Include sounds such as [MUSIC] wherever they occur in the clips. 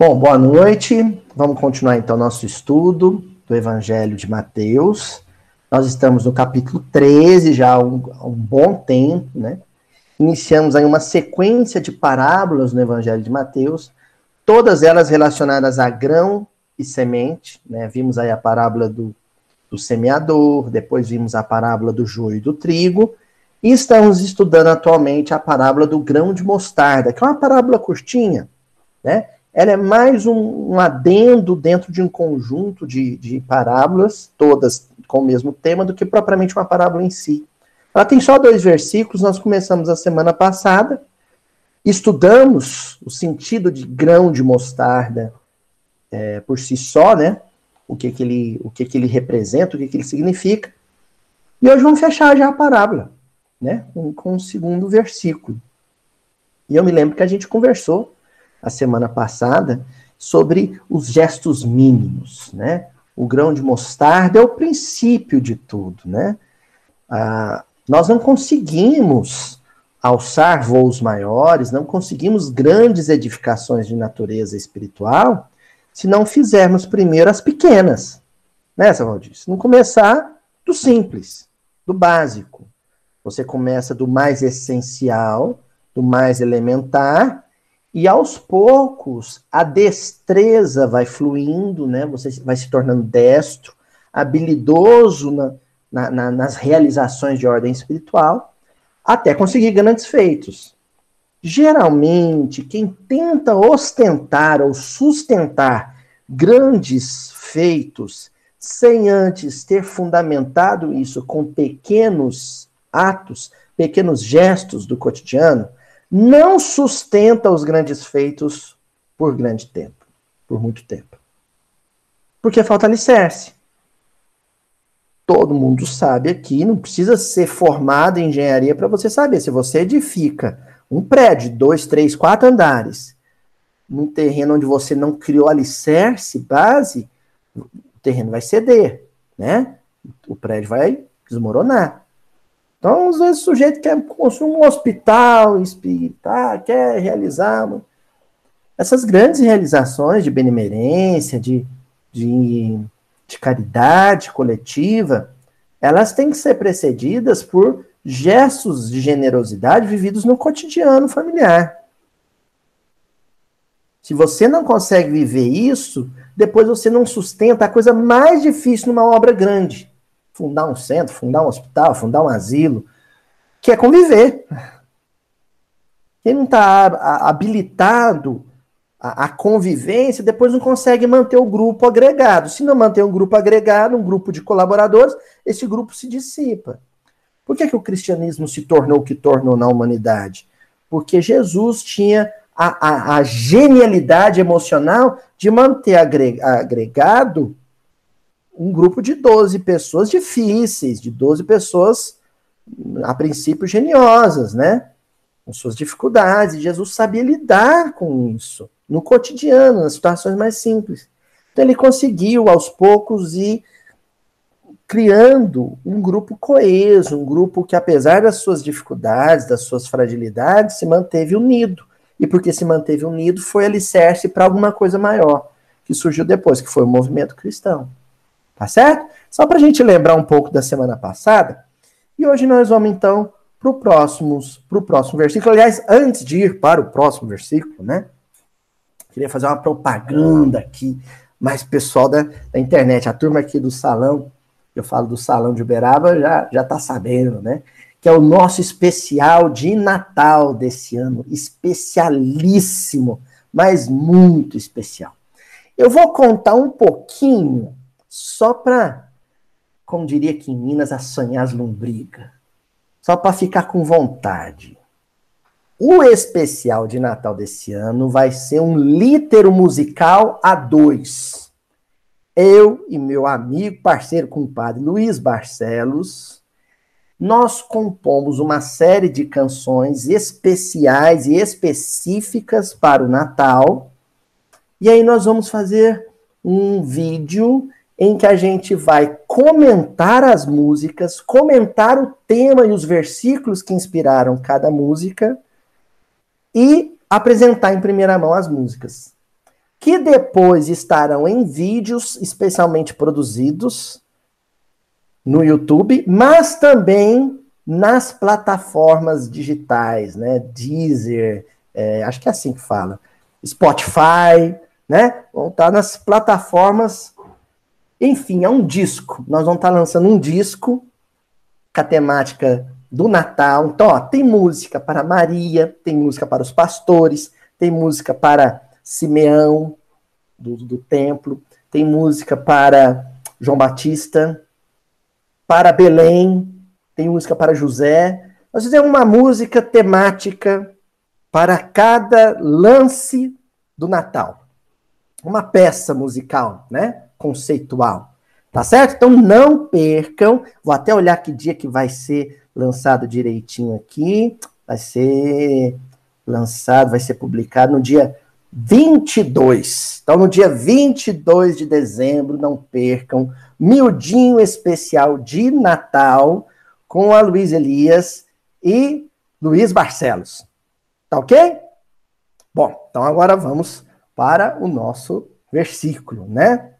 Bom, boa noite. Vamos continuar então nosso estudo do Evangelho de Mateus. Nós estamos no capítulo 13 já há um, há um bom tempo, né? Iniciamos aí uma sequência de parábolas no Evangelho de Mateus, todas elas relacionadas a grão e semente, né? Vimos aí a parábola do, do semeador, depois vimos a parábola do joio e do trigo, e estamos estudando atualmente a parábola do grão de mostarda, que é uma parábola curtinha, né? Ela é mais um, um adendo dentro de um conjunto de, de parábolas, todas com o mesmo tema, do que propriamente uma parábola em si. Ela tem só dois versículos, nós começamos a semana passada, estudamos o sentido de grão de mostarda é, por si só, né? O que, que, ele, o que, que ele representa, o que, que ele significa. E hoje vamos fechar já a parábola, né? Com, com o segundo versículo. E eu me lembro que a gente conversou a semana passada sobre os gestos mínimos, né? O grão de mostarda é o princípio de tudo, né? Ah, nós não conseguimos alçar voos maiores, não conseguimos grandes edificações de natureza espiritual se não fizermos primeiro as pequenas, né, Valdir? Se não começar do simples, do básico. Você começa do mais essencial, do mais elementar, e aos poucos, a destreza vai fluindo, né? Você vai se tornando destro, habilidoso na, na, na, nas realizações de ordem espiritual, até conseguir grandes feitos. Geralmente, quem tenta ostentar ou sustentar grandes feitos sem antes ter fundamentado isso com pequenos atos, pequenos gestos do cotidiano, não sustenta os grandes feitos por grande tempo, por muito tempo. Porque falta alicerce. Todo mundo sabe aqui, não precisa ser formado em engenharia para você saber. Se você edifica um prédio dois, três, quatro andares, num terreno onde você não criou alicerce, base, o terreno vai ceder, né? O prédio vai desmoronar. Então, às vezes, o sujeito quer construir um hospital espírita, quer realizar essas grandes realizações de benemerência, de, de, de caridade coletiva, elas têm que ser precedidas por gestos de generosidade vividos no cotidiano familiar. Se você não consegue viver isso, depois você não sustenta a coisa mais difícil numa obra grande fundar um centro, fundar um hospital, fundar um asilo, que é conviver. Quem não está habilitado à convivência, depois não consegue manter o grupo agregado. Se não manter um grupo agregado, um grupo de colaboradores, esse grupo se dissipa. Por que, que o cristianismo se tornou o que tornou na humanidade? Porque Jesus tinha a, a, a genialidade emocional de manter agregado um grupo de 12 pessoas difíceis, de 12 pessoas, a princípio, geniosas, né? Com suas dificuldades. Jesus sabia lidar com isso no cotidiano, nas situações mais simples. Então ele conseguiu, aos poucos, ir criando um grupo coeso, um grupo que, apesar das suas dificuldades, das suas fragilidades, se manteve unido. E porque se manteve unido, foi alicerce para alguma coisa maior, que surgiu depois, que foi o movimento cristão. Tá certo? Só para a gente lembrar um pouco da semana passada. E hoje nós vamos então para o próximo, versículo. Aliás, antes de ir para o próximo versículo, né? Queria fazer uma propaganda aqui, mais pessoal da, da internet. A turma aqui do salão, eu falo do salão de Uberaba, já, já tá sabendo, né? Que é o nosso especial de Natal desse ano. Especialíssimo, mas muito especial. Eu vou contar um pouquinho só para, como diria aqui em Minas, assanhar as lombrigas. Só para ficar com vontade. O especial de Natal desse ano vai ser um lítero musical a dois. Eu e meu amigo, parceiro, compadre Luiz Barcelos, nós compomos uma série de canções especiais e específicas para o Natal. E aí nós vamos fazer um vídeo em que a gente vai comentar as músicas, comentar o tema e os versículos que inspiraram cada música e apresentar em primeira mão as músicas. que depois estarão em vídeos especialmente produzidos no YouTube, mas também nas plataformas digitais, né? Deezer, é, acho que é assim que fala, Spotify, né? Vão estar nas plataformas. Enfim, é um disco. Nós vamos estar lançando um disco com a temática do Natal. Então, ó, tem música para Maria, tem música para os pastores, tem música para Simeão, do, do templo, tem música para João Batista, para Belém, tem música para José. Nós fizemos uma música temática para cada lance do Natal. Uma peça musical, né? Conceitual. Tá certo? Então não percam. Vou até olhar que dia que vai ser lançado direitinho aqui. Vai ser lançado, vai ser publicado no dia 22. Então, no dia 22 de dezembro, não percam, miudinho especial de Natal com a Luiz Elias e Luiz Barcelos. Tá ok? Bom, então agora vamos para o nosso versículo, né?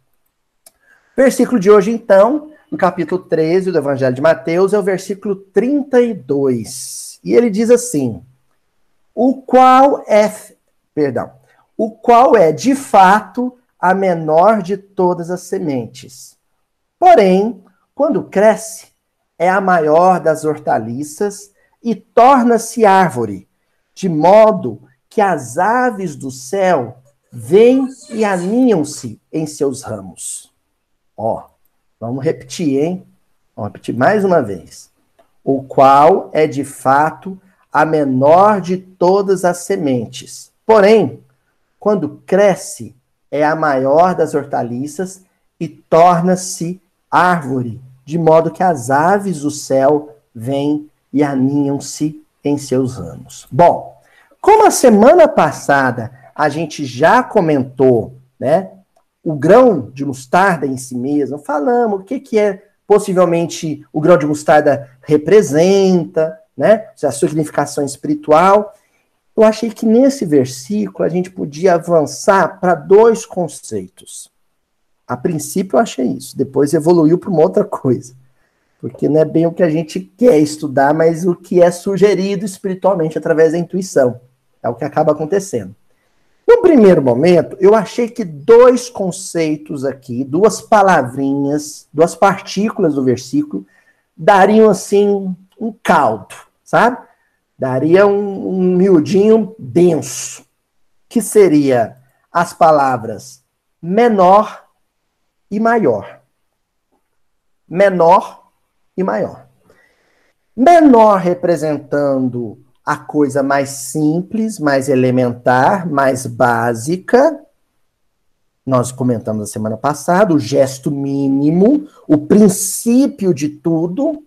Versículo de hoje, então, no capítulo 13 do Evangelho de Mateus, é o versículo 32. E ele diz assim: O qual é. Perdão o qual é, de fato, a menor de todas as sementes. Porém, quando cresce, é a maior das hortaliças e torna-se árvore, de modo que as aves do céu vêm e aninham-se em seus ramos. Ó, vamos repetir, hein? Vamos repetir mais uma vez. O qual é de fato a menor de todas as sementes. Porém, quando cresce, é a maior das hortaliças e torna-se árvore, de modo que as aves do céu vêm e aninham-se em seus ramos. Bom, como a semana passada a gente já comentou, né, o grão de mostarda em si mesmo, falamos o que, que é possivelmente o grão de mostarda representa, né, a sua significação espiritual eu achei que nesse versículo a gente podia avançar para dois conceitos. A princípio eu achei isso, depois evoluiu para uma outra coisa. Porque não é bem o que a gente quer estudar, mas o que é sugerido espiritualmente através da intuição. É o que acaba acontecendo. No primeiro momento, eu achei que dois conceitos aqui, duas palavrinhas, duas partículas do versículo, dariam assim um caldo, sabe? daria um, um miudinho denso, que seria as palavras menor e maior. Menor e maior. Menor representando a coisa mais simples, mais elementar, mais básica. Nós comentamos na semana passada o gesto mínimo, o princípio de tudo.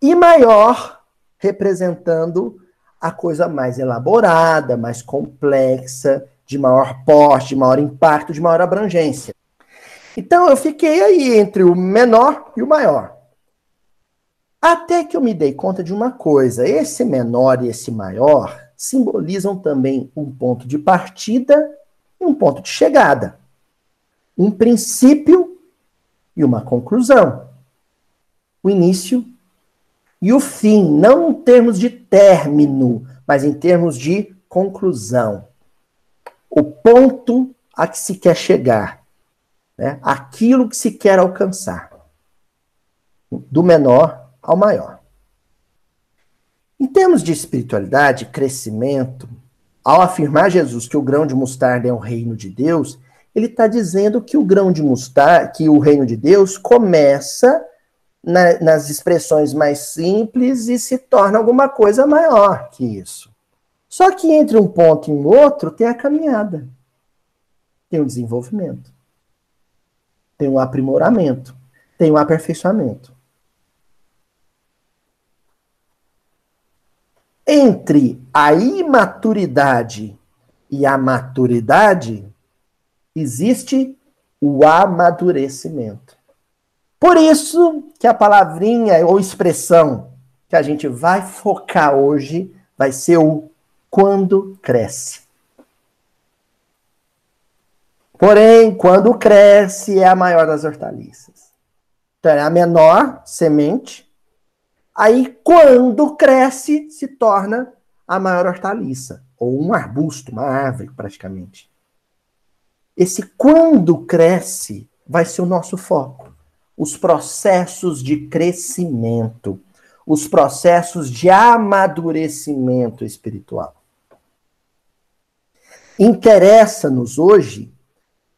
E maior representando a coisa mais elaborada, mais complexa, de maior porte, de maior impacto, de maior abrangência. Então eu fiquei aí entre o menor e o maior. Até que eu me dei conta de uma coisa: esse menor e esse maior simbolizam também um ponto de partida e um ponto de chegada. Um princípio e uma conclusão. O início e o fim, não em termos de término, mas em termos de conclusão. O ponto a que se quer chegar, né? aquilo que se quer alcançar, do menor ao maior. Em termos de espiritualidade, crescimento, ao afirmar Jesus que o grão de mostarda é o reino de Deus, ele está dizendo que o grão de mostarda, que o reino de Deus começa na, nas expressões mais simples e se torna alguma coisa maior que isso. Só que entre um ponto e um outro tem a caminhada, tem o desenvolvimento, tem o aprimoramento, tem o aperfeiçoamento. Entre a imaturidade e a maturidade existe o amadurecimento. Por isso que a palavrinha ou expressão que a gente vai focar hoje vai ser o quando cresce. Porém, quando cresce, é a maior das hortaliças. Então, é a menor semente. Aí, quando cresce, se torna a maior hortaliça. Ou um arbusto, uma árvore, praticamente. Esse quando cresce vai ser o nosso foco. Os processos de crescimento, os processos de amadurecimento espiritual. Interessa-nos hoje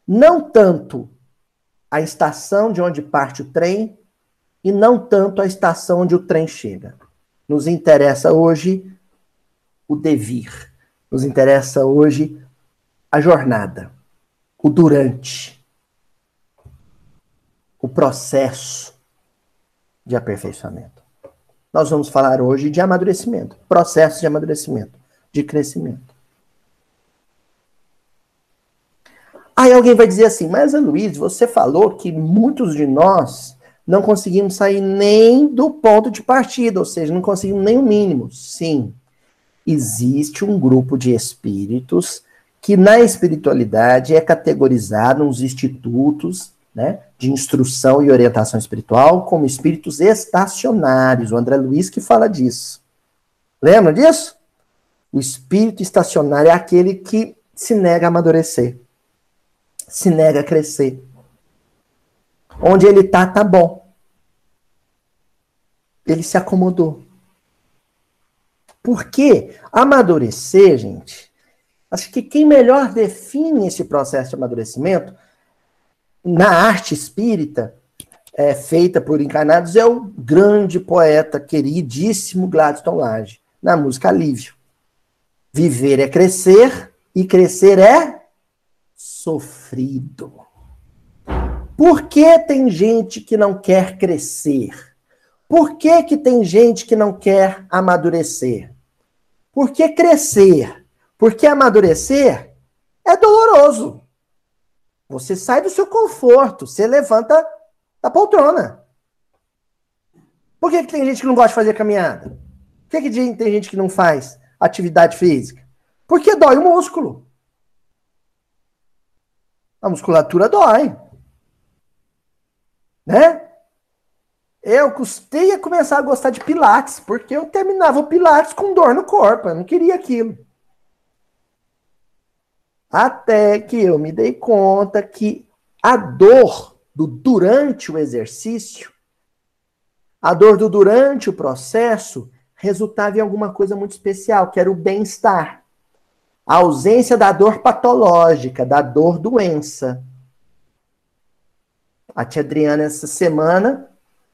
não tanto a estação de onde parte o trem e não tanto a estação onde o trem chega. Nos interessa hoje o devir. Nos interessa hoje a jornada, o durante, o processo de aperfeiçoamento. Nós vamos falar hoje de amadurecimento, processo de amadurecimento, de crescimento. Aí alguém vai dizer assim, mas Luiz, você falou que muitos de nós não conseguimos sair nem do ponto de partida, ou seja, não conseguimos nem o mínimo. Sim, existe um grupo de espíritos que na espiritualidade é categorizado nos institutos né, de instrução e orientação espiritual como espíritos estacionários. O André Luiz que fala disso. Lembra disso? O espírito estacionário é aquele que se nega a amadurecer se nega a crescer. Onde ele tá, tá bom. Ele se acomodou. Porque amadurecer, gente, acho que quem melhor define esse processo de amadurecimento na arte espírita é, feita por encarnados é o grande poeta queridíssimo Gladstone Lage, na música Alívio. Viver é crescer e crescer é sofrido. Por que tem gente que não quer crescer? Por que, que tem gente que não quer amadurecer? Por que crescer? Porque amadurecer é doloroso. Você sai do seu conforto, você levanta da poltrona. Por que, que tem gente que não gosta de fazer caminhada? Por que, que tem gente que não faz atividade física? Porque dói o músculo. A musculatura dói. Né? Eu custei a começar a gostar de pilates, porque eu terminava o pilates com dor no corpo, eu não queria aquilo. Até que eu me dei conta que a dor do durante o exercício, a dor do durante o processo, resultava em alguma coisa muito especial, que era o bem-estar. A ausência da dor patológica, da dor doença. A tia Adriana, essa semana,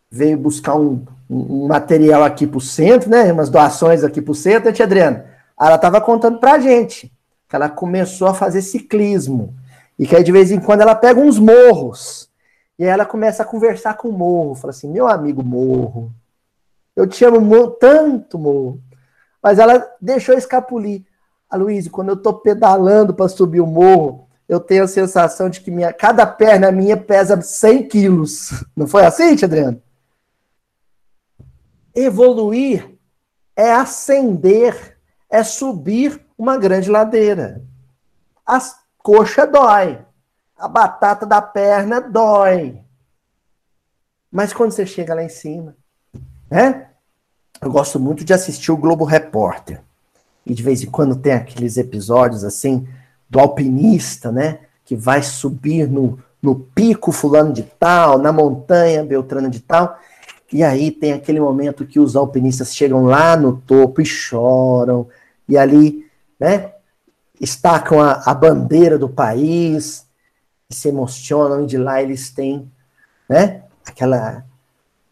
veio buscar um, um material aqui para o centro, né? Umas doações aqui para o centro, né, tia Adriana? Ela estava contando para a gente que ela começou a fazer ciclismo. E que aí, de vez em quando, ela pega uns morros. E aí ela começa a conversar com o morro. Fala assim: meu amigo morro, eu te amo tanto, morro. Mas ela deixou escapulir. Aloysio, quando eu estou pedalando para subir o morro, eu tenho a sensação de que minha, cada perna minha pesa 100 quilos. Não foi assim, Adriano? Evoluir é ascender, é subir uma grande ladeira. A coxa dói, a batata da perna dói. Mas quando você chega lá em cima, né? Eu gosto muito de assistir o Globo Repórter e de vez em quando tem aqueles episódios assim do alpinista, né? Que vai subir no, no pico fulano de tal, na montanha beltrano de tal. E aí tem aquele momento que os alpinistas chegam lá no topo e choram, e ali, né, estacam a, a bandeira do país, se emocionam, e de lá eles têm, né, aquela,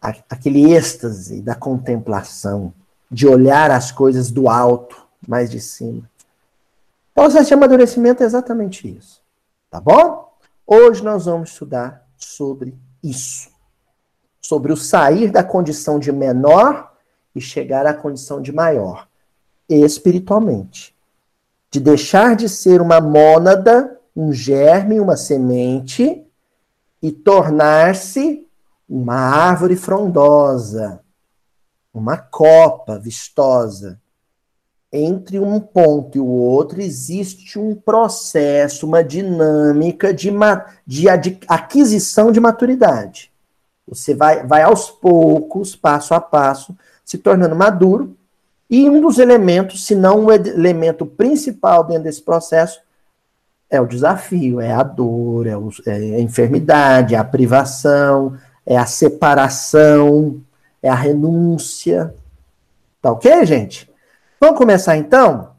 aquele êxtase da contemplação, de olhar as coisas do alto, mais de cima. Processo de amadurecimento é exatamente isso. Tá bom? Hoje nós vamos estudar sobre isso. Sobre o sair da condição de menor e chegar à condição de maior, espiritualmente. De deixar de ser uma mônada, um germe, uma semente, e tornar-se uma árvore frondosa, uma copa vistosa, entre um ponto e o outro existe um processo, uma dinâmica de, de aquisição de maturidade. Você vai, vai aos poucos, passo a passo, se tornando maduro, e um dos elementos, se não o elemento principal dentro desse processo, é o desafio, é a dor, é, o, é a enfermidade, é a privação, é a separação, é a renúncia. Tá ok, gente? Vamos começar então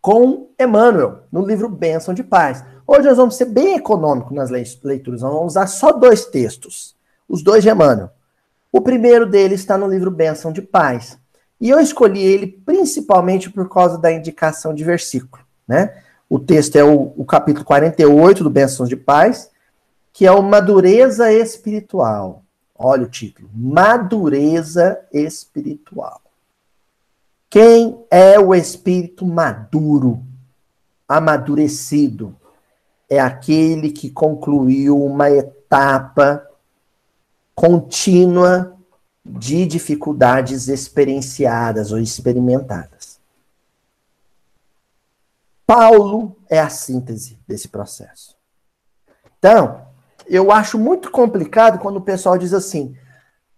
com Emmanuel, no livro Bênção de Paz. Hoje nós vamos ser bem econômicos nas leituras, nós vamos usar só dois textos, os dois de Emmanuel. O primeiro deles está no livro Bênção de Paz. E eu escolhi ele principalmente por causa da indicação de versículo. Né? O texto é o, o capítulo 48 do Bênção de Paz, que é o Madureza Espiritual. Olha o título: Madureza Espiritual. Quem é o espírito maduro, amadurecido? É aquele que concluiu uma etapa contínua de dificuldades experienciadas ou experimentadas. Paulo é a síntese desse processo. Então, eu acho muito complicado quando o pessoal diz assim: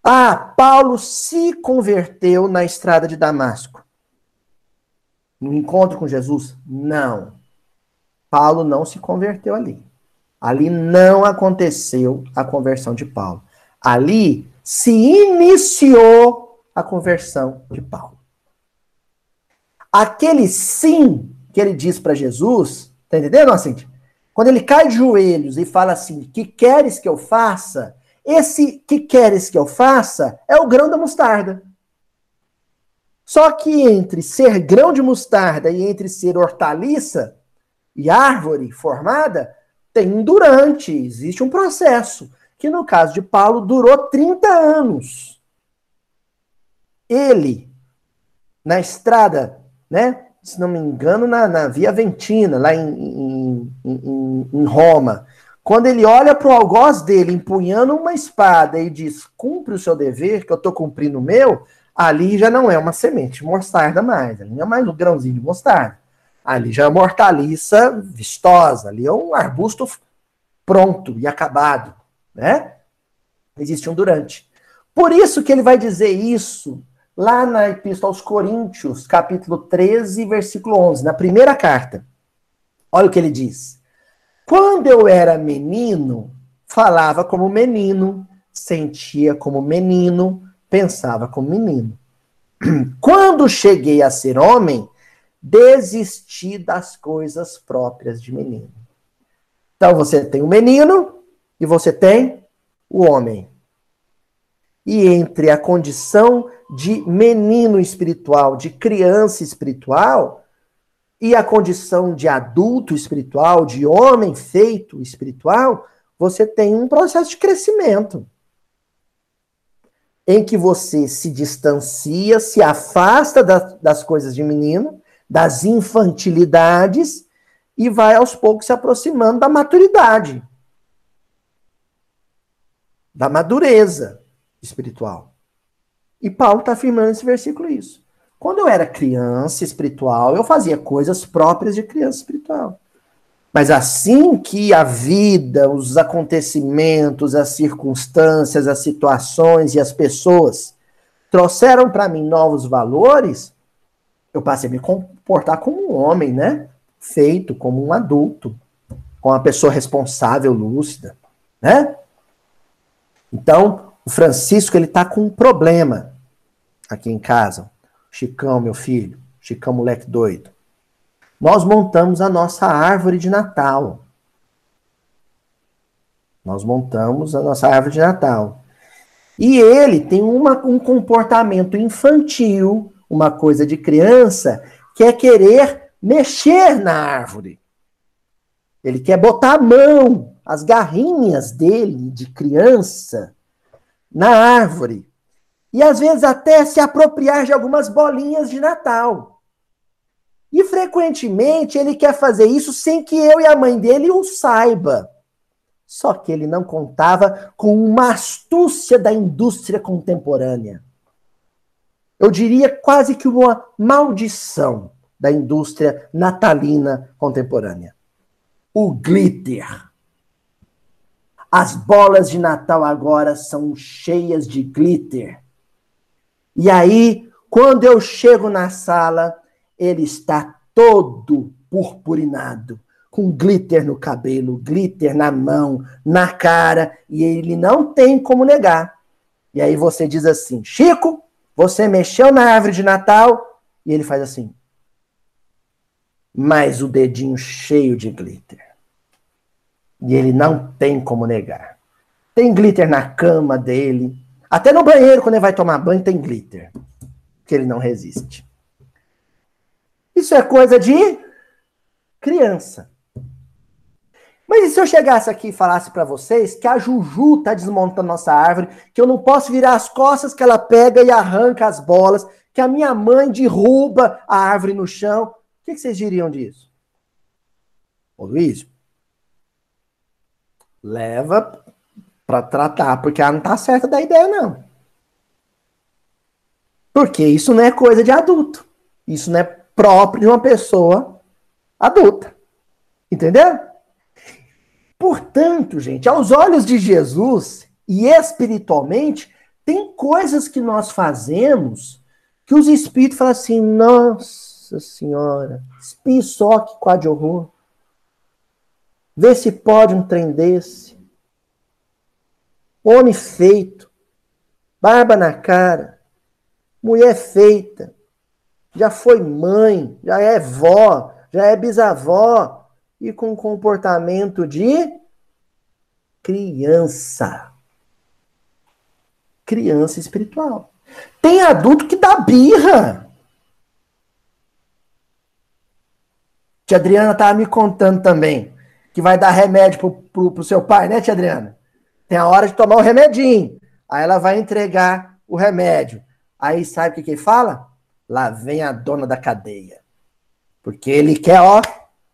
ah, Paulo se converteu na estrada de Damasco no encontro com Jesus? Não. Paulo não se converteu ali. Ali não aconteceu a conversão de Paulo. Ali se iniciou a conversão de Paulo. Aquele sim que ele diz para Jesus, tá entendendo, assim? Quando ele cai de joelhos e fala assim: "Que queres que eu faça?" Esse que queres que eu faça é o grão da mostarda. Só que entre ser grão de mostarda e entre ser hortaliça e árvore formada, tem um durante, existe um processo, que no caso de Paulo durou 30 anos. Ele, na estrada, né, se não me engano, na, na Via Ventina, lá em, em, em, em Roma, quando ele olha para o algoz dele empunhando uma espada e diz: cumpre o seu dever, que eu estou cumprindo o meu, ali já não é uma semente de mostarda mais, ali não é mais um grãozinho de mostarda. Ali já é uma hortaliça vistosa, ali é um arbusto pronto e acabado, né? Existe um durante. Por isso que ele vai dizer isso lá na Epístola aos Coríntios, capítulo 13, versículo 11, na primeira carta. Olha o que ele diz. Quando eu era menino, falava como menino, sentia como menino, pensava como menino. [CLEARS THROAT] Quando cheguei a ser homem, desisti das coisas próprias de menino. Então você tem o menino e você tem o homem. E entre a condição de menino espiritual, de criança espiritual, e a condição de adulto espiritual, de homem feito espiritual, você tem um processo de crescimento em que você se distancia, se afasta das coisas de menino, das infantilidades, e vai aos poucos se aproximando da maturidade, da madureza espiritual. E Paulo está afirmando nesse versículo isso. Quando eu era criança espiritual, eu fazia coisas próprias de criança espiritual. Mas assim que a vida, os acontecimentos, as circunstâncias, as situações e as pessoas trouxeram para mim novos valores, eu passei a me comportar como um homem, né? Feito como um adulto, como uma pessoa responsável, lúcida, né? Então, o Francisco ele tá com um problema aqui em casa. Chicão, meu filho, Chicão moleque doido nós montamos a nossa árvore de Natal. Nós montamos a nossa árvore de Natal. E ele tem uma, um comportamento infantil, uma coisa de criança, que é querer mexer na árvore. Ele quer botar a mão, as garrinhas dele de criança, na árvore. E às vezes até se apropriar de algumas bolinhas de Natal. E frequentemente ele quer fazer isso sem que eu e a mãe dele o saiba. Só que ele não contava com uma astúcia da indústria contemporânea. eu diria quase que uma maldição da indústria natalina contemporânea. O glitter. As bolas de Natal agora são cheias de glitter. E aí, quando eu chego na sala, ele está todo purpurinado, com glitter no cabelo, glitter na mão, na cara, e ele não tem como negar. E aí você diz assim: Chico, você mexeu na árvore de Natal? E ele faz assim. Mas o dedinho cheio de glitter. E ele não tem como negar. Tem glitter na cama dele. Até no banheiro, quando ele vai tomar banho, tem glitter. Que ele não resiste. Isso é coisa de criança. Mas e se eu chegasse aqui e falasse para vocês que a Juju tá desmontando nossa árvore, que eu não posso virar as costas que ela pega e arranca as bolas, que a minha mãe derruba a árvore no chão, o que, que vocês diriam disso? Ô Luiz, leva para tratar, porque ela não tá certa da ideia, não. Porque isso não é coisa de adulto. Isso não é próprio de uma pessoa adulta. Entendeu? Portanto, gente, aos olhos de Jesus e espiritualmente, tem coisas que nós fazemos que os espíritos falam assim: nossa senhora, espinho só que quadro horror. Vê se pode um trem desse. Homem feito, barba na cara, mulher feita, já foi mãe, já é vó, já é bisavó, e com comportamento de criança. Criança espiritual. Tem adulto que dá birra. Tia Adriana estava me contando também que vai dar remédio pro, pro, pro seu pai, né, tia Adriana? Tem a hora de tomar o remedinho. Aí ela vai entregar o remédio. Aí sabe o que, que ele fala? Lá vem a dona da cadeia. Porque ele quer, ó,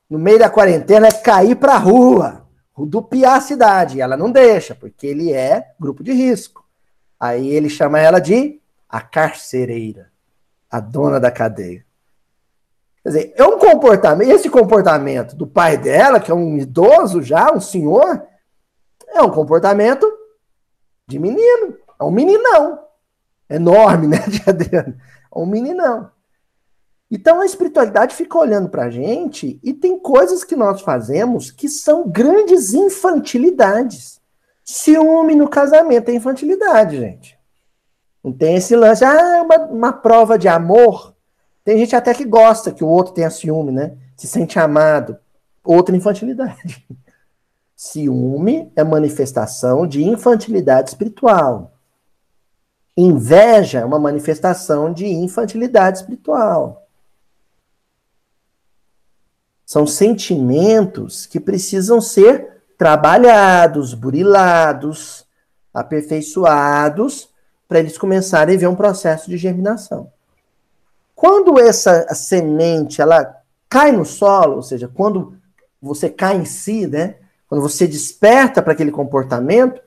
no meio da quarentena, é cair pra rua, rodopiar a cidade. Ela não deixa, porque ele é grupo de risco. Aí ele chama ela de a carcereira, a dona da cadeia. Quer dizer, é um comportamento, esse comportamento do pai dela, que é um idoso já, um senhor, é um comportamento de menino. É um meninão. Enorme, [LAUGHS] né, Adriano? É um meninão. Então a espiritualidade fica olhando para a gente e tem coisas que nós fazemos que são grandes infantilidades. Ciúme no casamento é infantilidade, gente. Não tem esse lance, ah, uma, uma prova de amor. Tem gente até que gosta que o outro tenha ciúme, né? Se sente amado. Outra infantilidade. [LAUGHS] Ciúme é manifestação de infantilidade espiritual. Inveja é uma manifestação de infantilidade espiritual. São sentimentos que precisam ser trabalhados, burilados, aperfeiçoados, para eles começarem a ver um processo de germinação. Quando essa semente ela cai no solo, ou seja, quando você cai em si, né? Quando você desperta para aquele comportamento,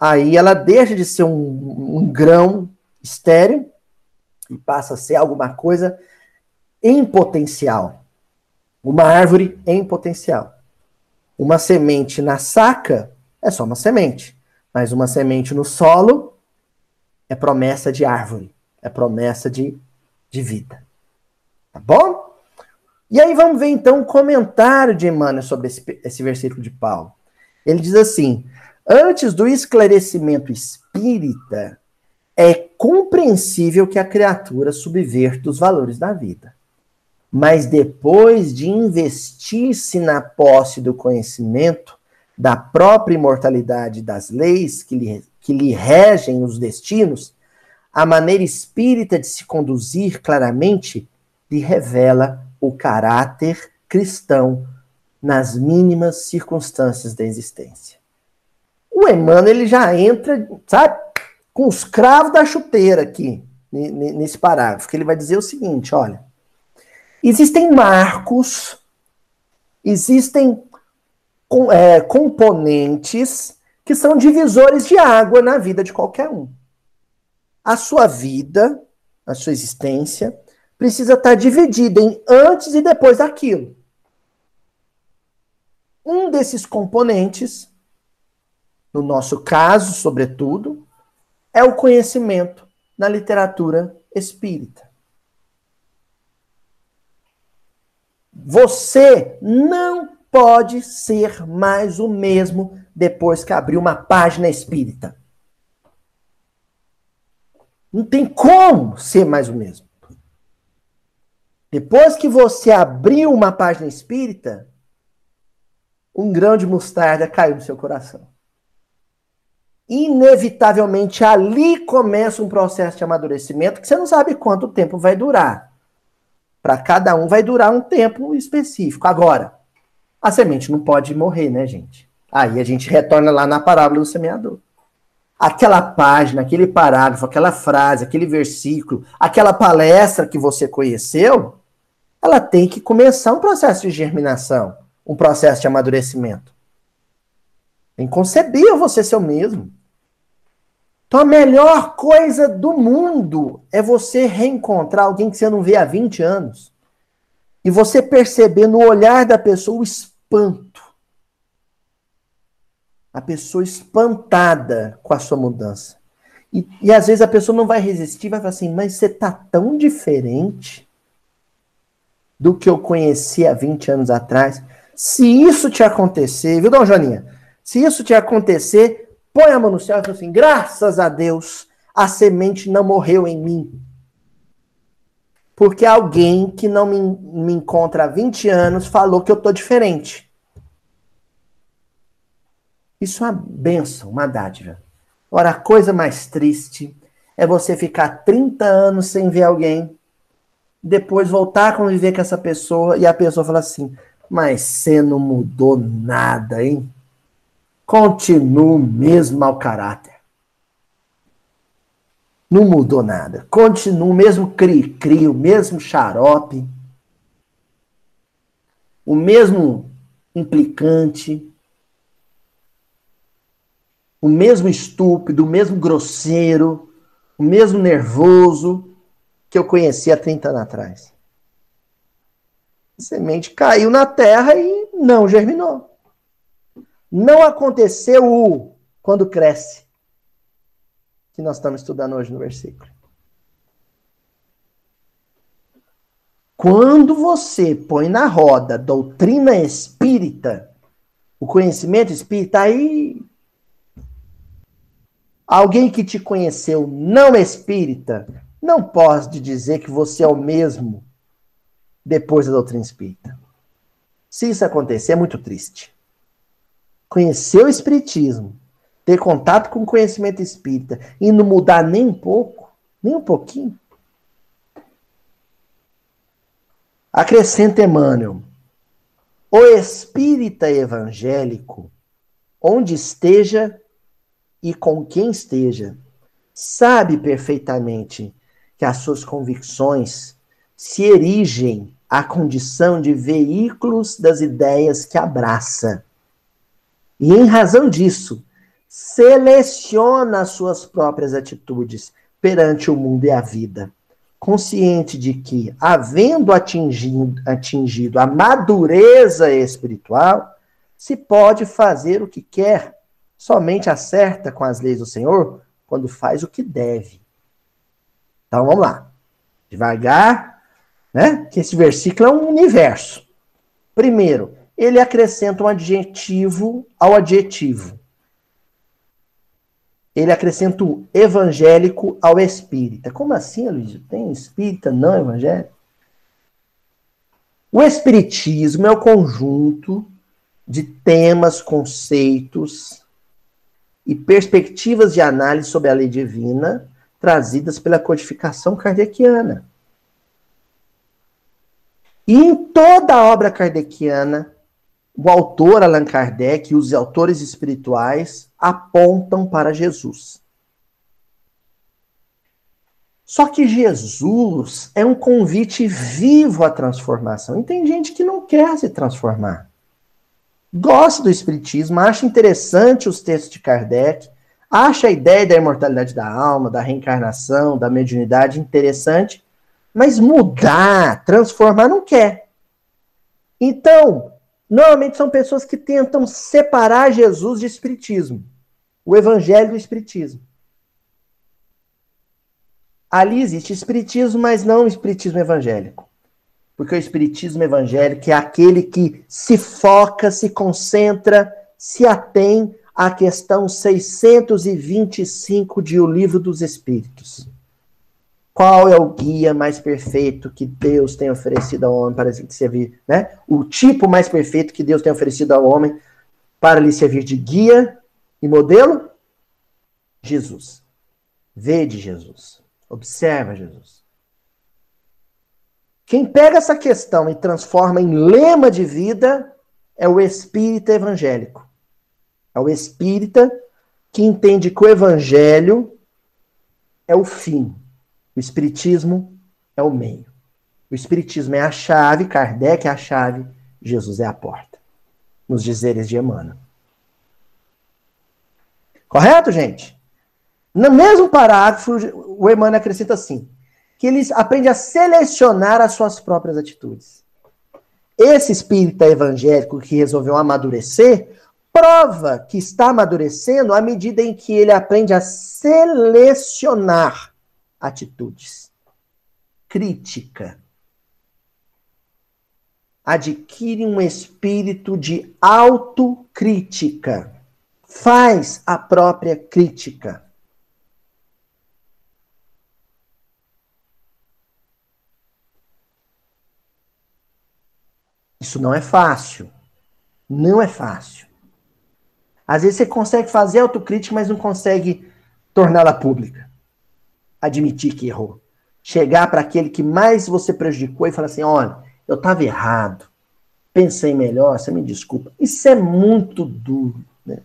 aí ela deixa de ser um, um grão estéreo e passa a ser alguma coisa em potencial. Uma árvore em potencial. Uma semente na saca é só uma semente, mas uma semente no solo é promessa de árvore, é promessa de, de vida. Tá bom? E aí vamos ver então o comentário de Emmanuel sobre esse, esse versículo de Paulo. Ele diz assim: Antes do esclarecimento espírita, é compreensível que a criatura subverta os valores da vida mas depois de investir-se na posse do conhecimento da própria imortalidade das leis que lhe, que lhe regem os destinos, a maneira espírita de se conduzir claramente lhe revela o caráter cristão nas mínimas circunstâncias da existência. O Emmanuel ele já entra, sabe, com os cravos da chuteira aqui, nesse parágrafo, que ele vai dizer o seguinte, olha, Existem marcos, existem é, componentes que são divisores de água na vida de qualquer um. A sua vida a sua existência, precisa estar dividida em antes e depois daquilo. Um desses componentes, no nosso caso, sobretudo, é o conhecimento na literatura espírita. Você não pode ser mais o mesmo depois que abriu uma página espírita. Não tem como ser mais o mesmo. Depois que você abriu uma página espírita, um grão de mostarda caiu no seu coração. Inevitavelmente ali começa um processo de amadurecimento que você não sabe quanto tempo vai durar. Para cada um vai durar um tempo específico. Agora, a semente não pode morrer, né, gente? Aí a gente retorna lá na parábola do semeador. Aquela página, aquele parágrafo, aquela frase, aquele versículo, aquela palestra que você conheceu, ela tem que começar um processo de germinação, um processo de amadurecimento. É inconcebível você ser o mesmo. Então a melhor coisa do mundo é você reencontrar alguém que você não vê há 20 anos. E você perceber no olhar da pessoa o espanto. A pessoa espantada com a sua mudança. E, e às vezes a pessoa não vai resistir, vai falar assim, mas você tá tão diferente do que eu conheci há 20 anos atrás. Se isso te acontecer, viu, Dona Joaninha? Se isso te acontecer, põe a mão no céu e fala assim: graças a Deus, a semente não morreu em mim. Porque alguém que não me, me encontra há 20 anos falou que eu tô diferente. Isso é uma benção, uma dádiva. Ora, a coisa mais triste é você ficar 30 anos sem ver alguém, depois voltar a conviver com essa pessoa e a pessoa fala assim: Mas você não mudou nada, hein? Continua o mesmo mau caráter. Não mudou nada. Continua o mesmo cri-cri, o mesmo xarope, o mesmo implicante, o mesmo estúpido, o mesmo grosseiro, o mesmo nervoso que eu conheci há 30 anos atrás. A semente caiu na terra e não germinou. Não aconteceu o quando cresce, que nós estamos estudando hoje no versículo. Quando você põe na roda doutrina espírita, o conhecimento espírita, aí Alguém que te conheceu não espírita não pode dizer que você é o mesmo depois da doutrina espírita. Se isso acontecer, é muito triste. Conhecer o espiritismo, ter contato com o conhecimento espírita e não mudar nem um pouco, nem um pouquinho. Acrescenta Emmanuel. O espírita evangélico, onde esteja, e com quem esteja, sabe perfeitamente que as suas convicções se erigem à condição de veículos das ideias que abraça. E em razão disso, seleciona as suas próprias atitudes perante o mundo e a vida, consciente de que, havendo atingido, atingido a madureza espiritual, se pode fazer o que quer somente acerta com as leis do Senhor quando faz o que deve. Então vamos lá. Devagar, né? Que esse versículo é um universo. Primeiro, ele acrescenta um adjetivo ao adjetivo. Ele acrescenta o evangélico ao espírita. Como assim, Luiz? Tem espírita não evangélico? O espiritismo é o conjunto de temas, conceitos, e perspectivas de análise sobre a lei divina trazidas pela codificação kardeciana. E em toda a obra kardeciana, o autor Allan Kardec e os autores espirituais apontam para Jesus. Só que Jesus é um convite vivo à transformação. E tem gente que não quer se transformar gosta do Espiritismo, acha interessante os textos de Kardec, acha a ideia da imortalidade da alma, da reencarnação, da mediunidade interessante, mas mudar, transformar não quer. Então, normalmente são pessoas que tentam separar Jesus de espiritismo, o evangelho do espiritismo. Ali existe espiritismo, mas não espiritismo evangélico. Porque o espiritismo evangélico é aquele que se foca, se concentra, se atém à questão 625 de O Livro dos Espíritos. Qual é o guia mais perfeito que Deus tem oferecido ao homem para servir, né? O tipo mais perfeito que Deus tem oferecido ao homem para lhe servir de guia e modelo? Jesus. Vede Jesus. Observa Jesus. Quem pega essa questão e transforma em lema de vida é o espírita evangélico. É o espírita que entende que o evangelho é o fim, o espiritismo é o meio. O espiritismo é a chave, Kardec é a chave, Jesus é a porta. Nos dizeres de Emmanuel. Correto, gente? No mesmo parágrafo, o Emmanuel acrescenta assim: que eles aprendem a selecionar as suas próprias atitudes. Esse espírita evangélico que resolveu amadurecer, prova que está amadurecendo à medida em que ele aprende a selecionar atitudes. Crítica. Adquire um espírito de autocrítica. Faz a própria crítica. Isso não é fácil. Não é fácil. Às vezes você consegue fazer autocrítica, mas não consegue torná-la pública. Admitir que errou. Chegar para aquele que mais você prejudicou e falar assim: olha, eu estava errado. Pensei melhor, você me desculpa. Isso é muito duro. Né?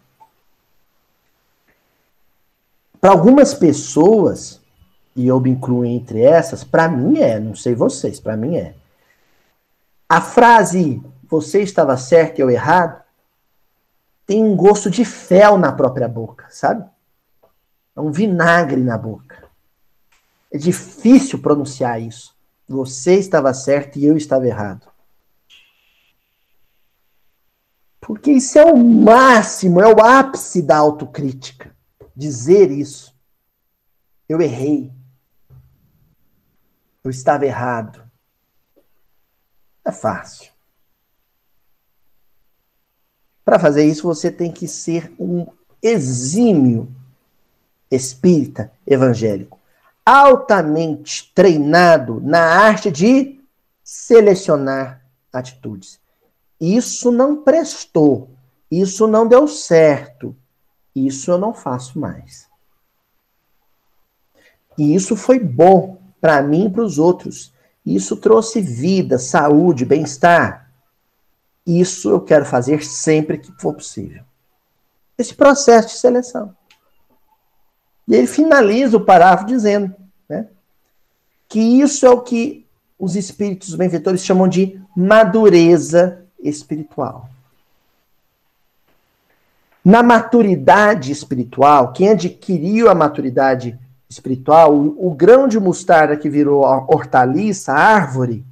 Para algumas pessoas, e eu me incluo entre essas, para mim é, não sei vocês, para mim é. A frase você estava certo e eu errado tem um gosto de fel na própria boca, sabe? É um vinagre na boca. É difícil pronunciar isso. Você estava certo e eu estava errado. Porque isso é o máximo, é o ápice da autocrítica. Dizer isso. Eu errei. Eu estava errado. É fácil. Para fazer isso, você tem que ser um exímio espírita evangélico, altamente treinado na arte de selecionar atitudes. Isso não prestou, isso não deu certo, isso eu não faço mais. E isso foi bom para mim e para os outros. Isso trouxe vida, saúde, bem-estar. Isso eu quero fazer sempre que for possível. Esse processo de seleção. E ele finaliza o parágrafo dizendo né, que isso é o que os espíritos benfeitores chamam de madureza espiritual. Na maturidade espiritual, quem adquiriu a maturidade espiritual, o, o grão de mostarda que virou hortaliça, árvore,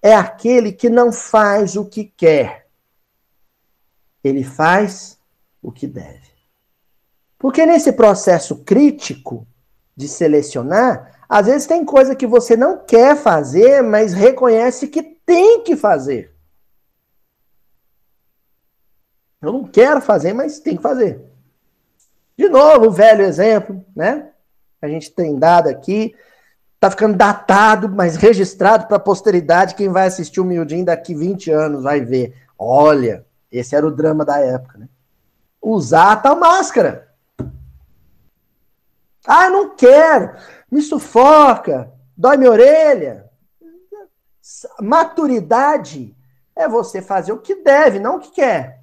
é aquele que não faz o que quer. Ele faz o que deve. Porque nesse processo crítico de selecionar, às vezes tem coisa que você não quer fazer, mas reconhece que tem que fazer. Eu não quero fazer, mas tem que fazer. De novo, o velho exemplo, né? a gente tem dado aqui. Tá ficando datado, mas registrado para a posteridade. Quem vai assistir o Mildinho daqui 20 anos vai ver. Olha, esse era o drama da época, né? Usar a tal máscara. Ah, não quero. Me sufoca. Dói minha orelha. Maturidade é você fazer o que deve, não o que quer.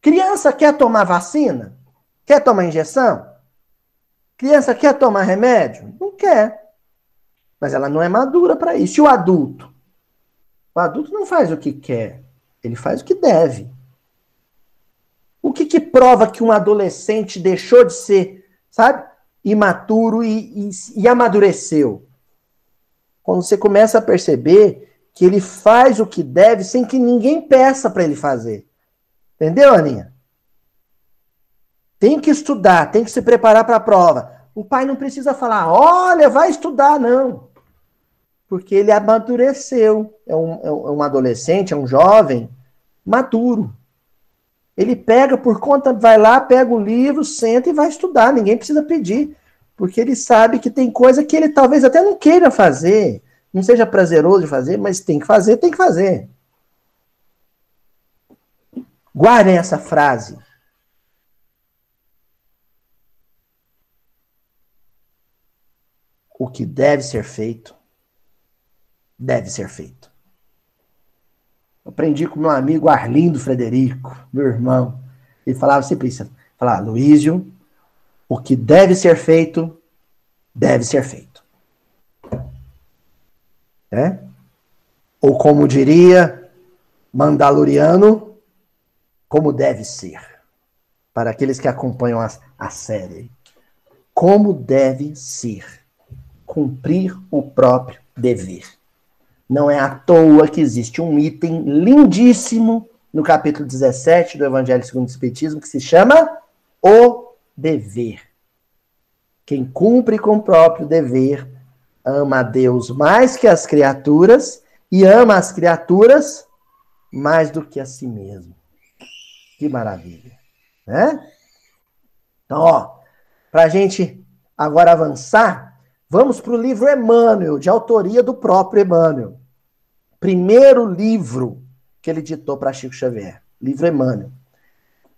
Criança quer tomar vacina? Quer tomar injeção? Criança quer tomar remédio? Não quer. Mas ela não é madura para isso. E o adulto? O adulto não faz o que quer, ele faz o que deve. O que, que prova que um adolescente deixou de ser, sabe, imaturo e, e, e amadureceu? Quando você começa a perceber que ele faz o que deve sem que ninguém peça para ele fazer. Entendeu, Aninha? Tem que estudar, tem que se preparar para a prova. O pai não precisa falar, olha, vai estudar, não. Porque ele amadureceu. É um, é um adolescente, é um jovem maduro. Ele pega por conta, vai lá, pega o livro, senta e vai estudar. Ninguém precisa pedir. Porque ele sabe que tem coisa que ele talvez até não queira fazer, não seja prazeroso de fazer, mas tem que fazer, tem que fazer. Guardem essa frase. O que deve ser feito, deve ser feito. Aprendi com meu amigo Arlindo Frederico, meu irmão. Ele falava sempre isso. Falava, Luísio, o que deve ser feito, deve ser feito. É? Ou como diria Mandaloriano, como deve ser. Para aqueles que acompanham a, a série. Como deve ser cumprir o próprio dever. Não é à toa que existe um item lindíssimo no capítulo 17 do Evangelho segundo o Espiritismo que se chama o dever. Quem cumpre com o próprio dever ama a Deus mais que as criaturas e ama as criaturas mais do que a si mesmo. Que maravilha, né? Então, ó, para a gente agora avançar, Vamos para o livro Emmanuel, de autoria do próprio Emmanuel. Primeiro livro que ele ditou para Chico Xavier. Livro Emmanuel.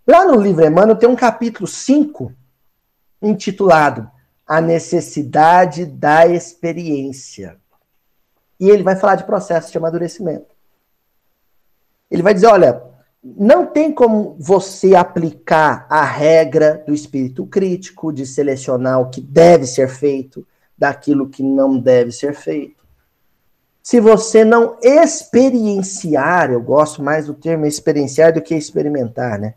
Lá no livro Emmanuel tem um capítulo 5 intitulado A Necessidade da Experiência. E ele vai falar de processo de amadurecimento. Ele vai dizer: olha, não tem como você aplicar a regra do espírito crítico, de selecionar o que deve ser feito, daquilo que não deve ser feito. Se você não experienciar, eu gosto mais do termo experienciar do que experimentar, né?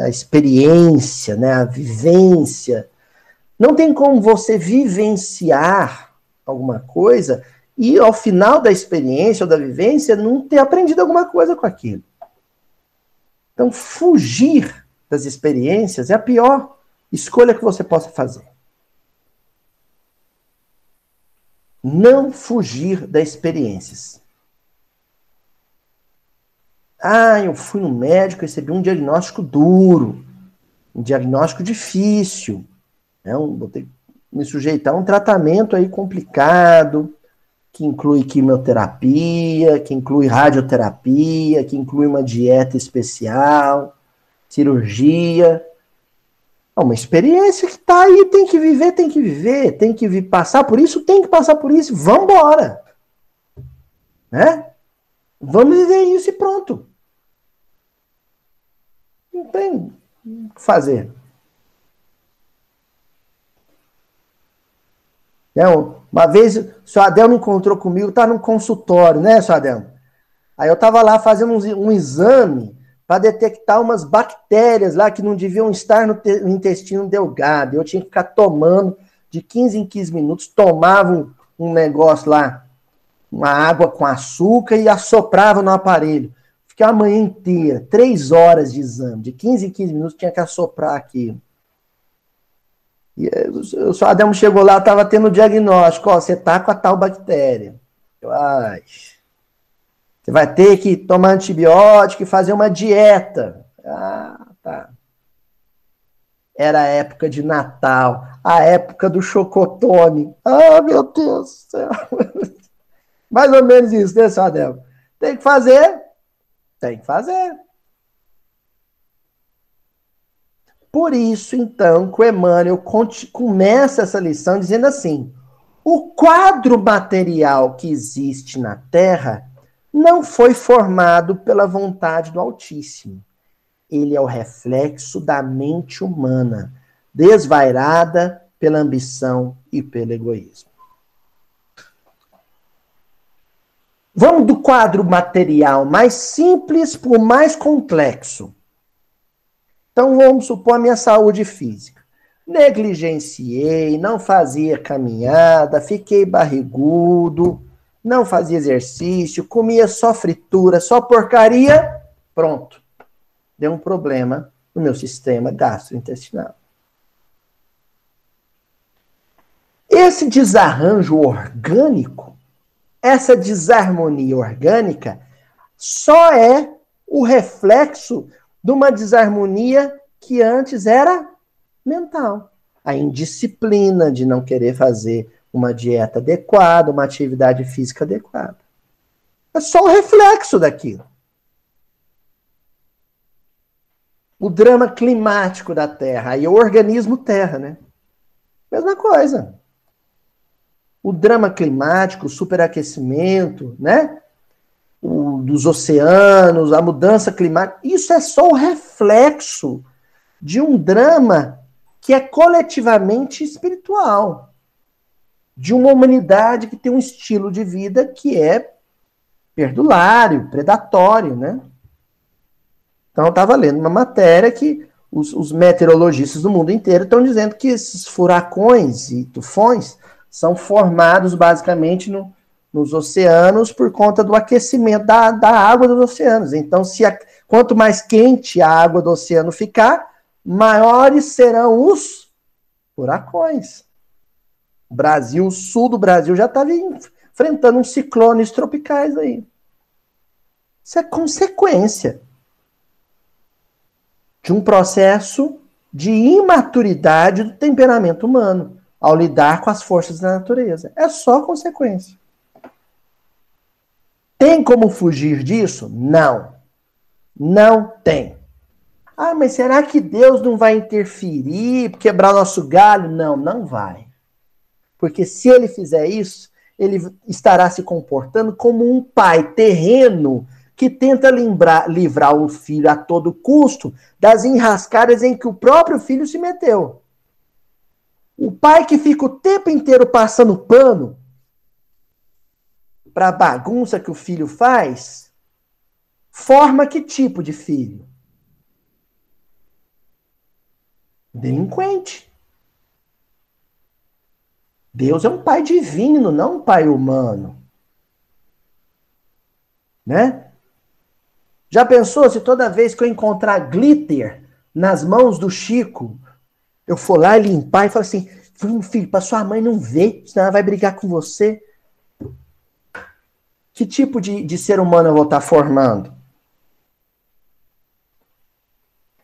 A experiência, né? A vivência. Não tem como você vivenciar alguma coisa e ao final da experiência ou da vivência não ter aprendido alguma coisa com aquilo. Então, fugir das experiências é a pior escolha que você possa fazer. Não fugir das experiências. Ah, eu fui no médico, recebi um diagnóstico duro, um diagnóstico difícil. Né? Vou ter que me sujeitar a um tratamento aí complicado, que inclui quimioterapia, que inclui radioterapia, que inclui uma dieta especial, cirurgia. É uma experiência que está aí, tem que viver, tem que viver, tem que passar por isso, tem que passar por isso, vamos embora. Né? Vamos viver isso e pronto. Não tem o que fazer. Né? Uma vez o senhor Adelmo encontrou comigo, tá num consultório, né, senhor Adelmo? Aí eu tava lá fazendo um, um exame para detectar umas bactérias lá que não deviam estar no, no, intestino delgado. Eu tinha que ficar tomando de 15 em 15 minutos, tomava um, um negócio lá, uma água com açúcar e assoprava no aparelho. Fiquei a manhã inteira, três horas de exame, de 15 em 15 minutos, tinha que assoprar aquilo. E o seu chegou lá, estava tendo o diagnóstico, ó, você tá com a tal bactéria. Eu, ai, você vai ter que tomar antibiótico e fazer uma dieta. Ah, tá. Era a época de Natal, a época do chocotone. Ah, meu Deus do céu. [LAUGHS] Mais ou menos isso, né, Sadel? Tem que fazer? Tem que fazer. Por isso, então, que o Emmanuel começa essa lição dizendo assim: o quadro material que existe na Terra não foi formado pela vontade do Altíssimo. Ele é o reflexo da mente humana, desvairada pela ambição e pelo egoísmo. Vamos do quadro material mais simples para o mais complexo. Então vamos supor a minha saúde física. Negligenciei, não fazia caminhada, fiquei barrigudo, não fazia exercício, comia só fritura, só porcaria, pronto. Deu um problema no meu sistema gastrointestinal. Esse desarranjo orgânico, essa desarmonia orgânica, só é o reflexo de uma desarmonia que antes era mental. A indisciplina de não querer fazer uma dieta adequada, uma atividade física adequada. É só o reflexo daquilo. O drama climático da Terra, aí o organismo Terra, né? Mesma coisa. O drama climático, o superaquecimento, né? O, dos oceanos, a mudança climática, isso é só o reflexo de um drama que é coletivamente espiritual de uma humanidade que tem um estilo de vida que é perdulário, predatório, né? Então eu estava lendo uma matéria que os, os, meteorologistas do mundo inteiro estão dizendo que esses furacões e tufões são formados basicamente no, nos oceanos por conta do aquecimento da, da água dos oceanos. Então, se a, quanto mais quente a água do oceano ficar, maiores serão os furacões. O Brasil, o sul do Brasil já estava enfrentando ciclones tropicais aí. Isso é consequência de um processo de imaturidade do temperamento humano ao lidar com as forças da natureza. É só consequência. Tem como fugir disso? Não. Não tem. Ah, mas será que Deus não vai interferir, quebrar nosso galho? Não, não vai. Porque se ele fizer isso, ele estará se comportando como um pai terreno que tenta livrar, livrar o filho a todo custo das enrascadas em que o próprio filho se meteu. O pai que fica o tempo inteiro passando pano para a bagunça que o filho faz, forma que tipo de filho? Delinquente. Deus é um pai divino, não um pai humano. Né? Já pensou se toda vez que eu encontrar glitter nas mãos do Chico, eu for lá e limpar e falar assim: filho, para sua mãe não ver, senão ela vai brigar com você. Que tipo de, de ser humano eu vou estar formando?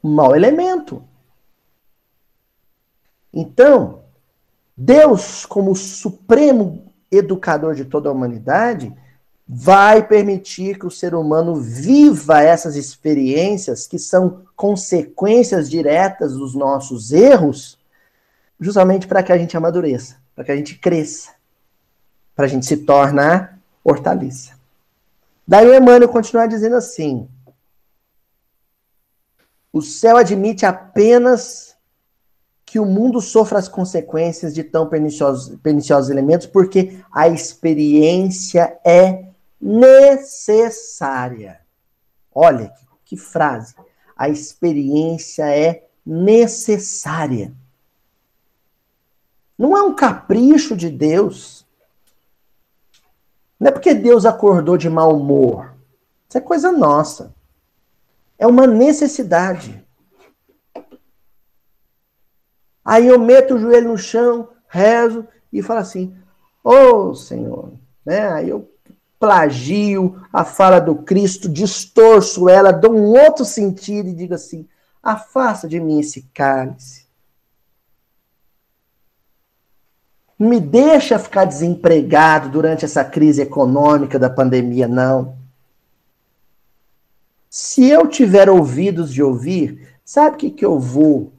Um mau elemento. Então, Deus, como supremo educador de toda a humanidade, vai permitir que o ser humano viva essas experiências que são consequências diretas dos nossos erros, justamente para que a gente amadureça, para que a gente cresça, para a gente se tornar hortaliça. Daí o Emmanuel continua dizendo assim: o céu admite apenas que o mundo sofra as consequências de tão perniciosos, perniciosos elementos, porque a experiência é necessária. Olha que, que frase. A experiência é necessária. Não é um capricho de Deus. Não é porque Deus acordou de mau humor. Isso é coisa nossa. É uma necessidade. Aí eu meto o joelho no chão, rezo e falo assim: Ô oh, Senhor, né? Aí eu plagio a fala do Cristo, distorço ela, dou um outro sentido e digo assim: afasta de mim esse cálice. Me deixa ficar desempregado durante essa crise econômica da pandemia, não. Se eu tiver ouvidos de ouvir, sabe o que, que eu vou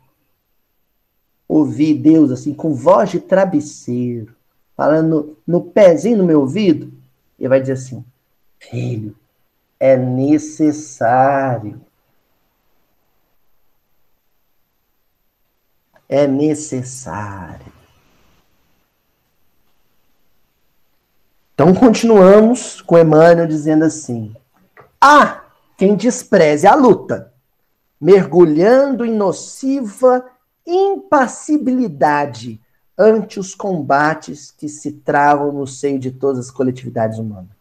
ouvir Deus assim, com voz de travesseiro, falando no, pezinho no meu ouvido, ele vai dizer assim: Filho, é necessário. É necessário. Então continuamos com Emmanuel dizendo assim: Ah, quem despreze a luta, mergulhando em nociva impassibilidade ante os combates que se travam no seio de todas as coletividades humanas.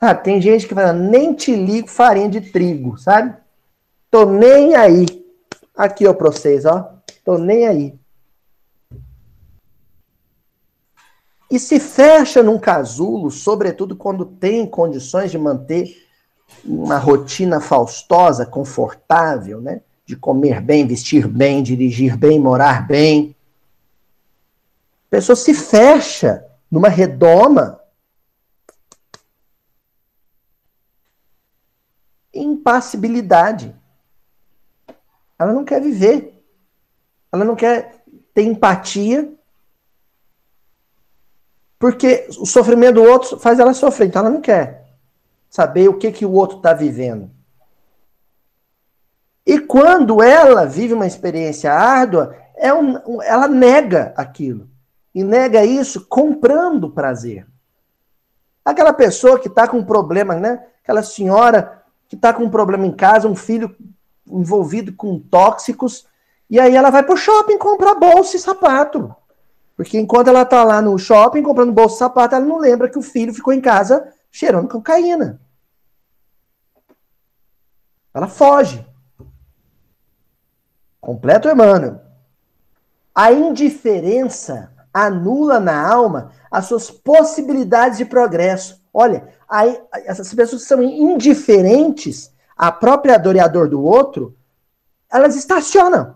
Ah, tem gente que fala, nem te ligo farinha de trigo, sabe? Tô nem aí. Aqui, ó, pra vocês, ó. Tô nem aí. E se fecha num casulo, sobretudo quando tem condições de manter uma rotina faustosa, confortável, né? De comer bem, vestir bem, dirigir bem, morar bem. A pessoa se fecha numa redoma impassibilidade. Ela não quer viver. Ela não quer ter empatia. Porque o sofrimento do outro faz ela sofrer. Então ela não quer saber o que, que o outro está vivendo. E quando ela vive uma experiência árdua, é um, ela nega aquilo. E nega isso comprando prazer. Aquela pessoa que está com problema, né? Aquela senhora que está com um problema em casa, um filho envolvido com tóxicos, e aí ela vai pro shopping comprar bolsa e sapato. Porque enquanto ela tá lá no shopping comprando bolsa e sapato, ela não lembra que o filho ficou em casa cheirando cocaína. Ela foge. Completo Emmanuel. A indiferença anula na alma as suas possibilidades de progresso. Olha, aí, essas pessoas que são indiferentes à própria dor e à dor do outro, elas estacionam.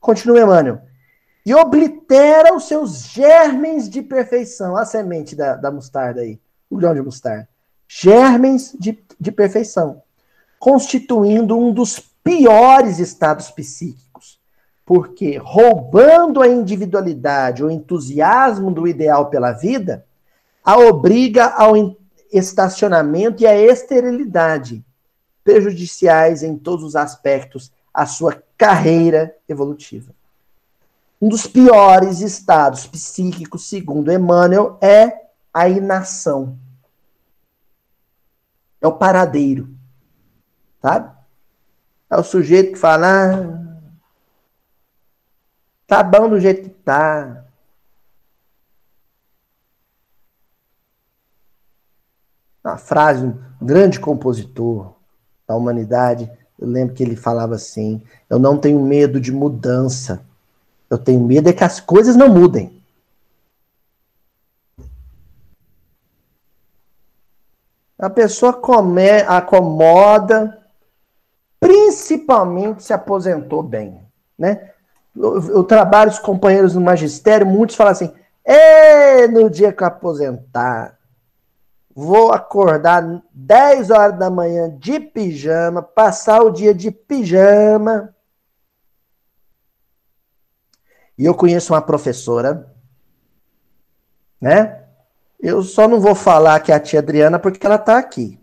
Continua Emmanuel. E oblitera os seus germens de perfeição. A semente da, da mostarda aí. O grão de mostarda. Germens de, de perfeição. Constituindo um dos piores estados psíquicos. Porque roubando a individualidade, o entusiasmo do ideal pela vida, a obriga ao estacionamento e à esterilidade, prejudiciais em todos os aspectos à sua carreira evolutiva. Um dos piores estados psíquicos, segundo Emmanuel, é a inação. É o paradeiro. Sabe? É o sujeito que fala: ah, tá bom do jeito que tá. Uma frase, um grande compositor da humanidade, eu lembro que ele falava assim: Eu não tenho medo de mudança, eu tenho medo é que as coisas não mudem. A pessoa come, acomoda, principalmente se aposentou bem, né? Eu, eu trabalho os companheiros no magistério, muitos falam assim: é no dia que eu aposentar, Vou acordar 10 horas da manhã de pijama, passar o dia de pijama. E eu conheço uma professora, né? Eu só não vou falar que é a tia Adriana porque ela está aqui.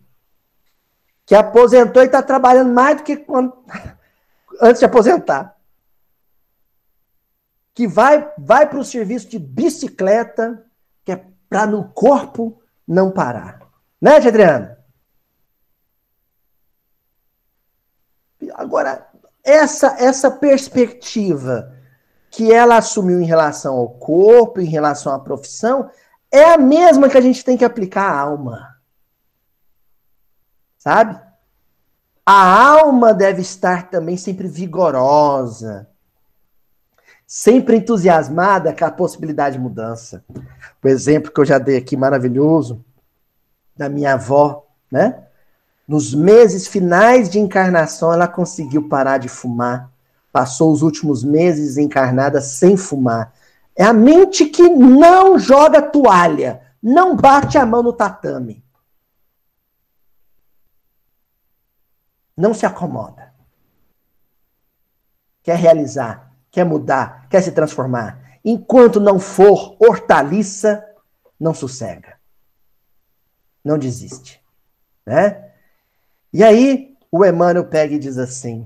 Que aposentou e está trabalhando mais do que quando... [LAUGHS] antes de aposentar. Que vai, vai para o serviço de bicicleta, que é para no corpo não parar. Né, Adriano? Agora, essa, essa perspectiva que ela assumiu em relação ao corpo, em relação à profissão, é a mesma que a gente tem que aplicar à alma. Sabe? A alma deve estar também sempre vigorosa, sempre entusiasmada com a possibilidade de mudança. O exemplo que eu já dei aqui, maravilhoso, da minha avó, né? Nos meses finais de encarnação, ela conseguiu parar de fumar. Passou os últimos meses encarnada sem fumar. É a mente que não joga toalha, não bate a mão no tatame. Não se acomoda. Quer realizar, quer mudar, quer se transformar. Enquanto não for hortaliça, não sossega. Não desiste. Né? E aí, o Emmanuel pega e diz assim: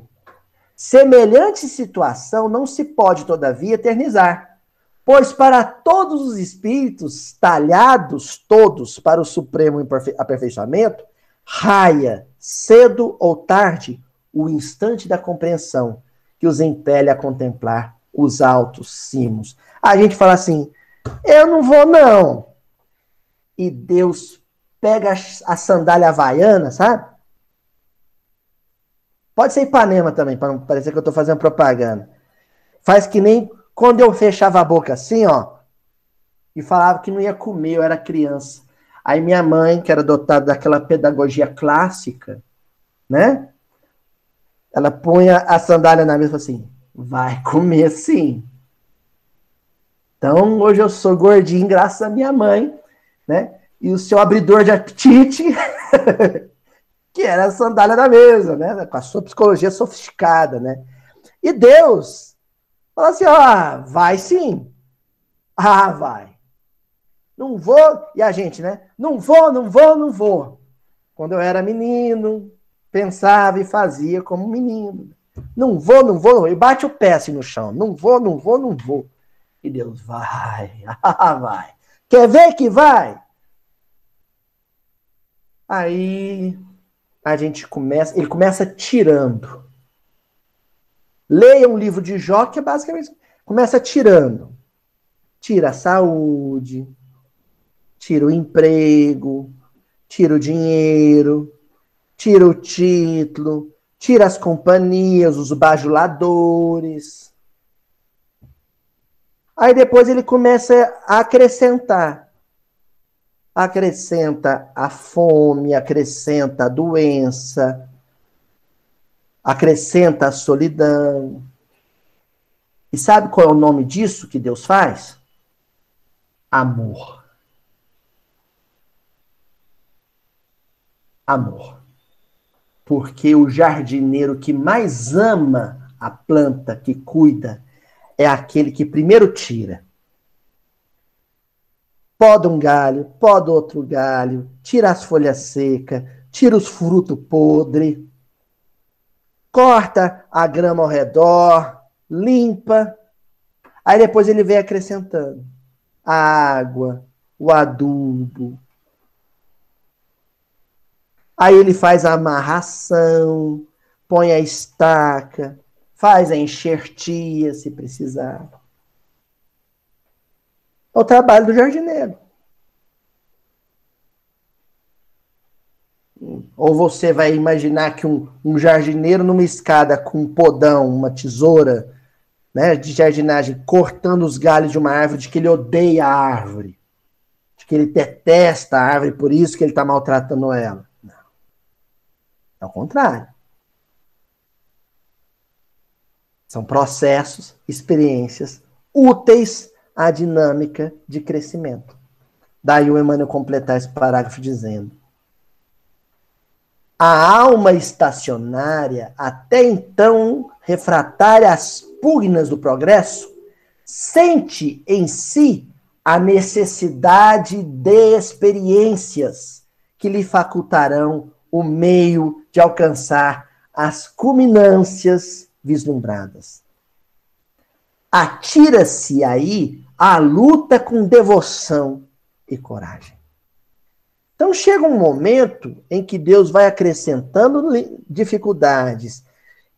semelhante situação não se pode, todavia, eternizar, pois para todos os espíritos talhados, todos para o supremo aperfeiçoamento, raia cedo ou tarde, o instante da compreensão que os impele a contemplar os altos cimos. A gente fala assim: eu não vou, não. E Deus pega a sandália havaiana, sabe? Pode ser Ipanema também, para não parecer que eu estou fazendo propaganda. Faz que nem quando eu fechava a boca assim, ó, e falava que não ia comer, eu era criança. Aí minha mãe, que era dotada daquela pedagogia clássica, né? Ela punha a sandália na mesa e falou assim: vai comer sim. Então, hoje eu sou gordinho graças à minha mãe, né? E o seu abridor de apetite, [LAUGHS] que era a sandália da mesa, né? Com a sua psicologia sofisticada, né? E Deus falou assim: ó, vai sim. Ah, vai. Não vou. E a gente, né? Não vou, não vou, não vou. Quando eu era menino, pensava e fazia como menino. Não vou, não vou, não vou. E bate o pé assim no chão. Não vou, não vou, não vou. E Deus vai, [LAUGHS] ah, vai. Quer ver que vai? Aí a gente começa, ele começa tirando. Leia um livro de Jó que é basicamente começa tirando. Tira a saúde, tira o emprego, tira o dinheiro, tira o título, tira as companhias, os bajuladores. Aí depois ele começa a acrescentar. Acrescenta a fome, acrescenta a doença, acrescenta a solidão. E sabe qual é o nome disso que Deus faz? Amor. Amor porque o jardineiro que mais ama a planta que cuida é aquele que primeiro tira. Poda um galho, poda outro galho, tira as folhas secas, tira os frutos podres, corta a grama ao redor, limpa. Aí depois ele vem acrescentando a água, o adubo, Aí ele faz a amarração, põe a estaca, faz a enxertia se precisar. É o trabalho do jardineiro. Ou você vai imaginar que um, um jardineiro numa escada com um podão, uma tesoura né, de jardinagem, cortando os galhos de uma árvore, de que ele odeia a árvore, de que ele detesta a árvore, por isso que ele está maltratando ela. Ao contrário. São processos, experiências úteis à dinâmica de crescimento. Daí o Emmanuel completar esse parágrafo dizendo: A alma estacionária, até então refratária às pugnas do progresso, sente em si a necessidade de experiências que lhe facultarão o meio de alcançar as culminâncias vislumbradas. Atira-se aí à luta com devoção e coragem. Então chega um momento em que Deus vai acrescentando dificuldades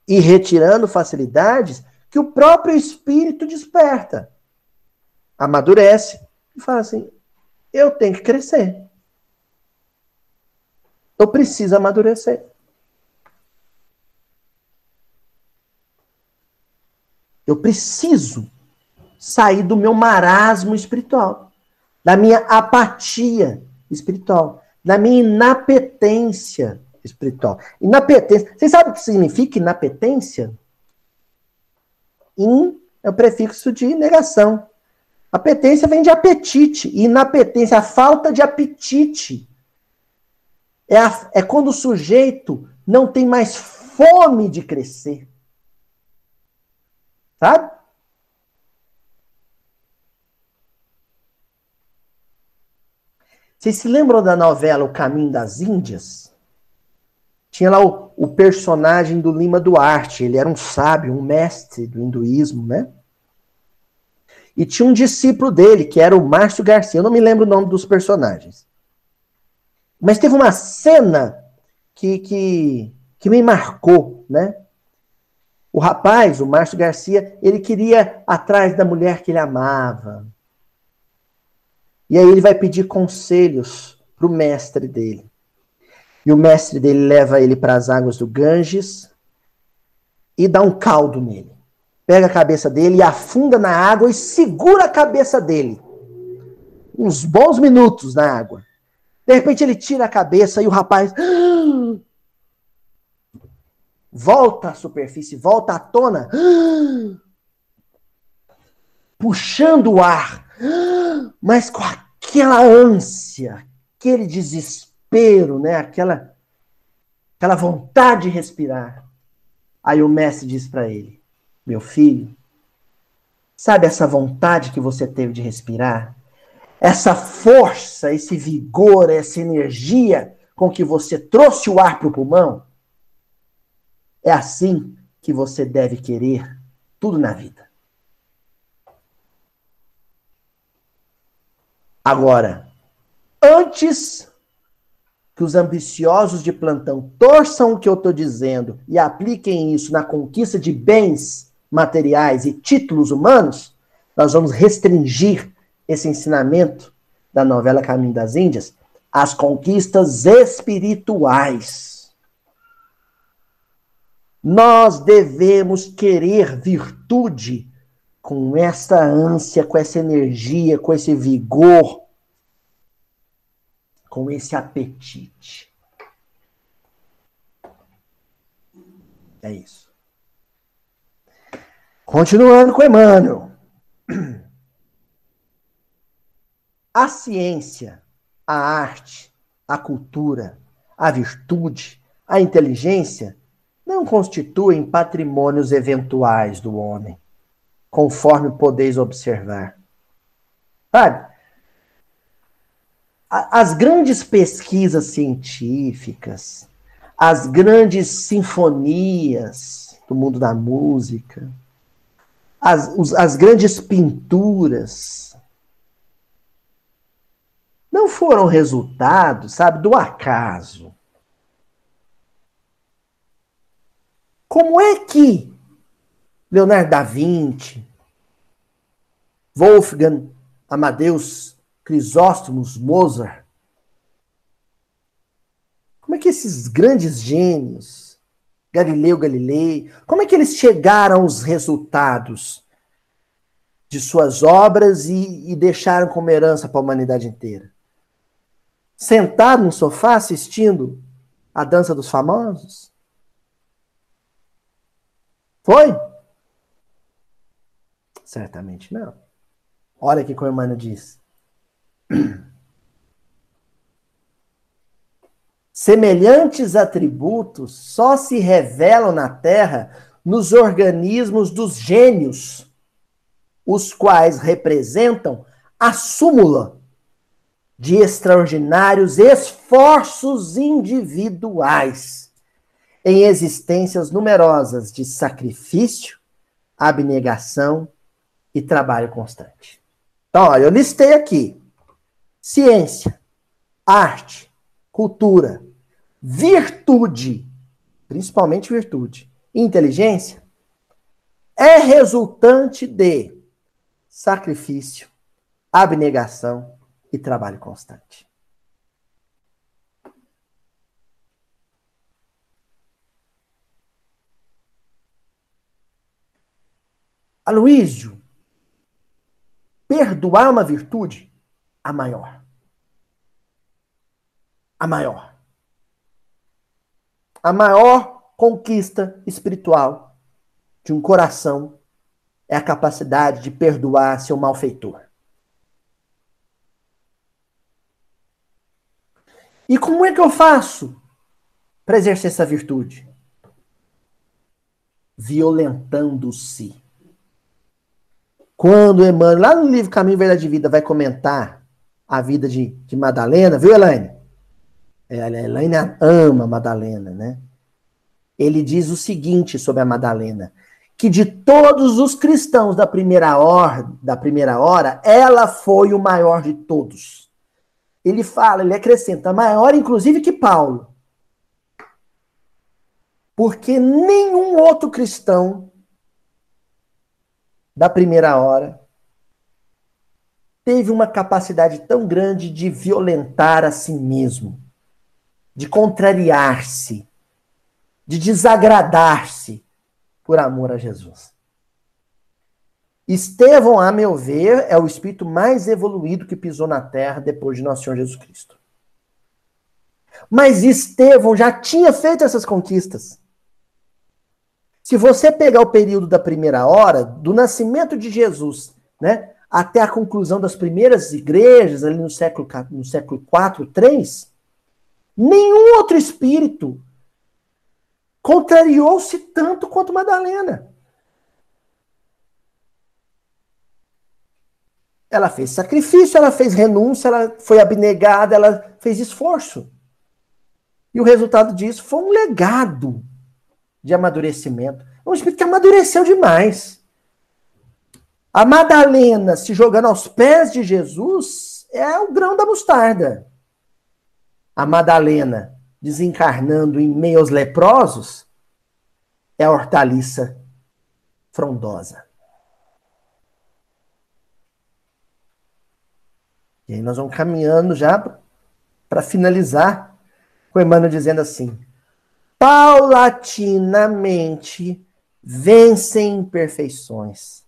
e retirando facilidades que o próprio espírito desperta, amadurece e fala assim: eu tenho que crescer. Eu preciso amadurecer. Eu preciso sair do meu marasmo espiritual, da minha apatia espiritual, da minha inapetência espiritual. Inapetência. Vocês sabem o que significa inapetência? In é o prefixo de negação. Apetência vem de apetite. E inapetência, a falta de apetite é, a, é quando o sujeito não tem mais fome de crescer. Sabe? Vocês se lembram da novela O Caminho das Índias? Tinha lá o, o, personagem do Lima Duarte. Ele era um sábio, um mestre do hinduísmo, né? E tinha um discípulo dele, que era o Márcio Garcia. Eu não me lembro o nome dos personagens. Mas teve uma cena que, que, que me marcou, né? O rapaz, o Márcio Garcia, ele queria atrás da mulher que ele amava. E aí ele vai pedir conselhos para o mestre dele. E o mestre dele leva ele para as águas do Ganges e dá um caldo nele. Pega a cabeça dele e afunda na água e segura a cabeça dele. Uns bons minutos na água. De repente ele tira a cabeça e o rapaz [GASPS] volta à superfície, volta à tona, [GASPS] puxando o ar, [GASPS] mas com aquela ânsia, aquele desespero, né? aquela, aquela vontade de respirar. Aí o mestre diz para ele: Meu filho, sabe essa vontade que você teve de respirar? Essa força, esse vigor, essa energia com que você trouxe o ar para o pulmão? É assim que você deve querer tudo na vida. Agora, antes que os ambiciosos de plantão torçam o que eu estou dizendo e apliquem isso na conquista de bens materiais e títulos humanos, nós vamos restringir esse ensinamento da novela Caminho das Índias às conquistas espirituais. Nós devemos querer virtude com essa ânsia, com essa energia, com esse vigor, com esse apetite. É isso. Continuando com Emmanuel. A ciência, a arte, a cultura, a virtude, a inteligência não constituem patrimônios eventuais do homem, conforme podeis observar. Sabe? As grandes pesquisas científicas, as grandes sinfonias do mundo da música, as, os, as grandes pinturas, não foram resultado, sabe, do acaso. Como é que Leonardo da Vinci, Wolfgang Amadeus Crisóstomos Mozart, como é que esses grandes gênios, Galileu Galilei, como é que eles chegaram aos resultados de suas obras e, e deixaram como herança para a humanidade inteira? Sentado no sofá assistindo a dança dos famosos? Foi? Certamente não. Olha o que o Emmanuel diz. [CLEARS THROAT] Semelhantes atributos só se revelam na Terra nos organismos dos gênios, os quais representam a súmula de extraordinários esforços individuais em existências numerosas de sacrifício, abnegação e trabalho constante. Então, olha, eu listei aqui: ciência, arte, cultura, virtude, principalmente virtude, inteligência, é resultante de sacrifício, abnegação e trabalho constante. Aloísio, perdoar uma virtude? A maior. A maior. A maior conquista espiritual de um coração é a capacidade de perdoar seu malfeitor. E como é que eu faço para exercer essa virtude? Violentando-se. Quando Emmanuel, lá no livro Caminho, Verdade e Vida, vai comentar a vida de, de Madalena, viu, Elaine? É, a Elaine ama Madalena, né? Ele diz o seguinte sobre a Madalena: que de todos os cristãos da primeira hora, da primeira hora, ela foi o maior de todos. Ele fala, ele acrescenta, maior inclusive que Paulo. Porque nenhum outro cristão da primeira hora teve uma capacidade tão grande de violentar a si mesmo, de contrariar-se, de desagradar-se por amor a Jesus. Estevão, a meu ver, é o espírito mais evoluído que pisou na terra depois de nosso Senhor Jesus Cristo. Mas Estevão já tinha feito essas conquistas. Se você pegar o período da primeira hora, do nascimento de Jesus, né, até a conclusão das primeiras igrejas, ali no século, no século 4, 3, nenhum outro espírito contrariou-se tanto quanto Madalena. Ela fez sacrifício, ela fez renúncia, ela foi abnegada, ela fez esforço. E o resultado disso foi um legado de amadurecimento. É um espírito que amadureceu demais. A Madalena se jogando aos pés de Jesus é o grão da mostarda. A Madalena desencarnando em meio aos leprosos é a hortaliça frondosa. E aí nós vamos caminhando já para finalizar com Emmanuel dizendo assim: paulatinamente vencem imperfeições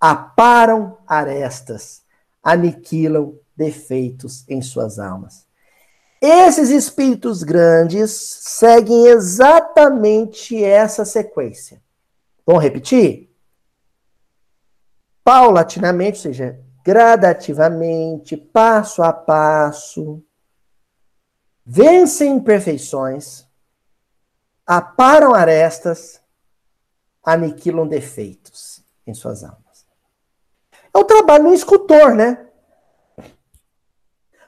aparam arestas, aniquilam defeitos em suas almas. Esses espíritos grandes seguem exatamente essa sequência. Vamos repetir? Paulatinamente, ou seja, gradativamente, passo a passo, vencem imperfeições, aparam arestas, aniquilam defeitos em suas almas. É o trabalho do escultor, né?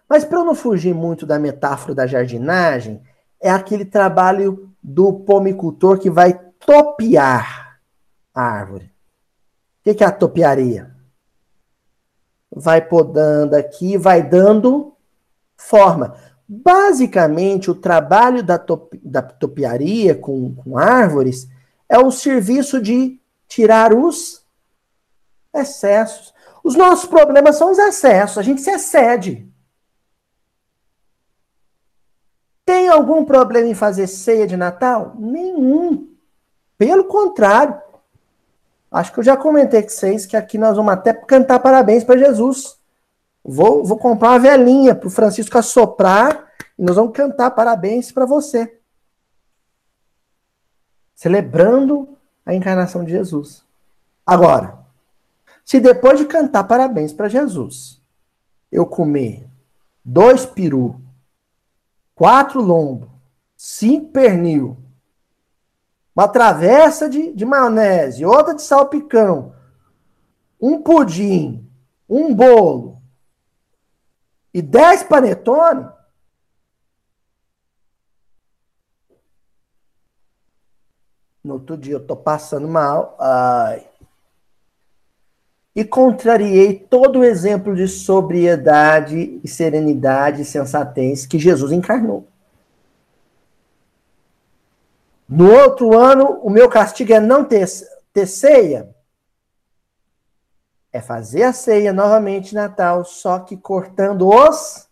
Mas para eu não fugir muito da metáfora da jardinagem, é aquele trabalho do pomicultor que vai topiar a árvore. O que é a topiaria? Vai podando aqui, vai dando forma. Basicamente, o trabalho da, da topiaria com, com árvores é o serviço de tirar os excessos. Os nossos problemas são os excessos, a gente se excede. Tem algum problema em fazer ceia de Natal? Nenhum. Pelo contrário. Acho que eu já comentei com vocês que aqui nós vamos até cantar parabéns para Jesus. Vou, vou comprar uma velhinha para o Francisco assoprar e nós vamos cantar parabéns para você. Celebrando a encarnação de Jesus. Agora, se depois de cantar parabéns para Jesus, eu comer dois peru, quatro lombo, cinco pernil, uma travessa de, de maionese, outra de salpicão, um pudim, um bolo e dez panetone, no outro dia eu tô passando mal, ai, e contrariei todo o exemplo de sobriedade e serenidade e sensatez que Jesus encarnou. No outro ano, o meu castigo é não ter, ter ceia. É fazer a ceia novamente Natal, só que cortando os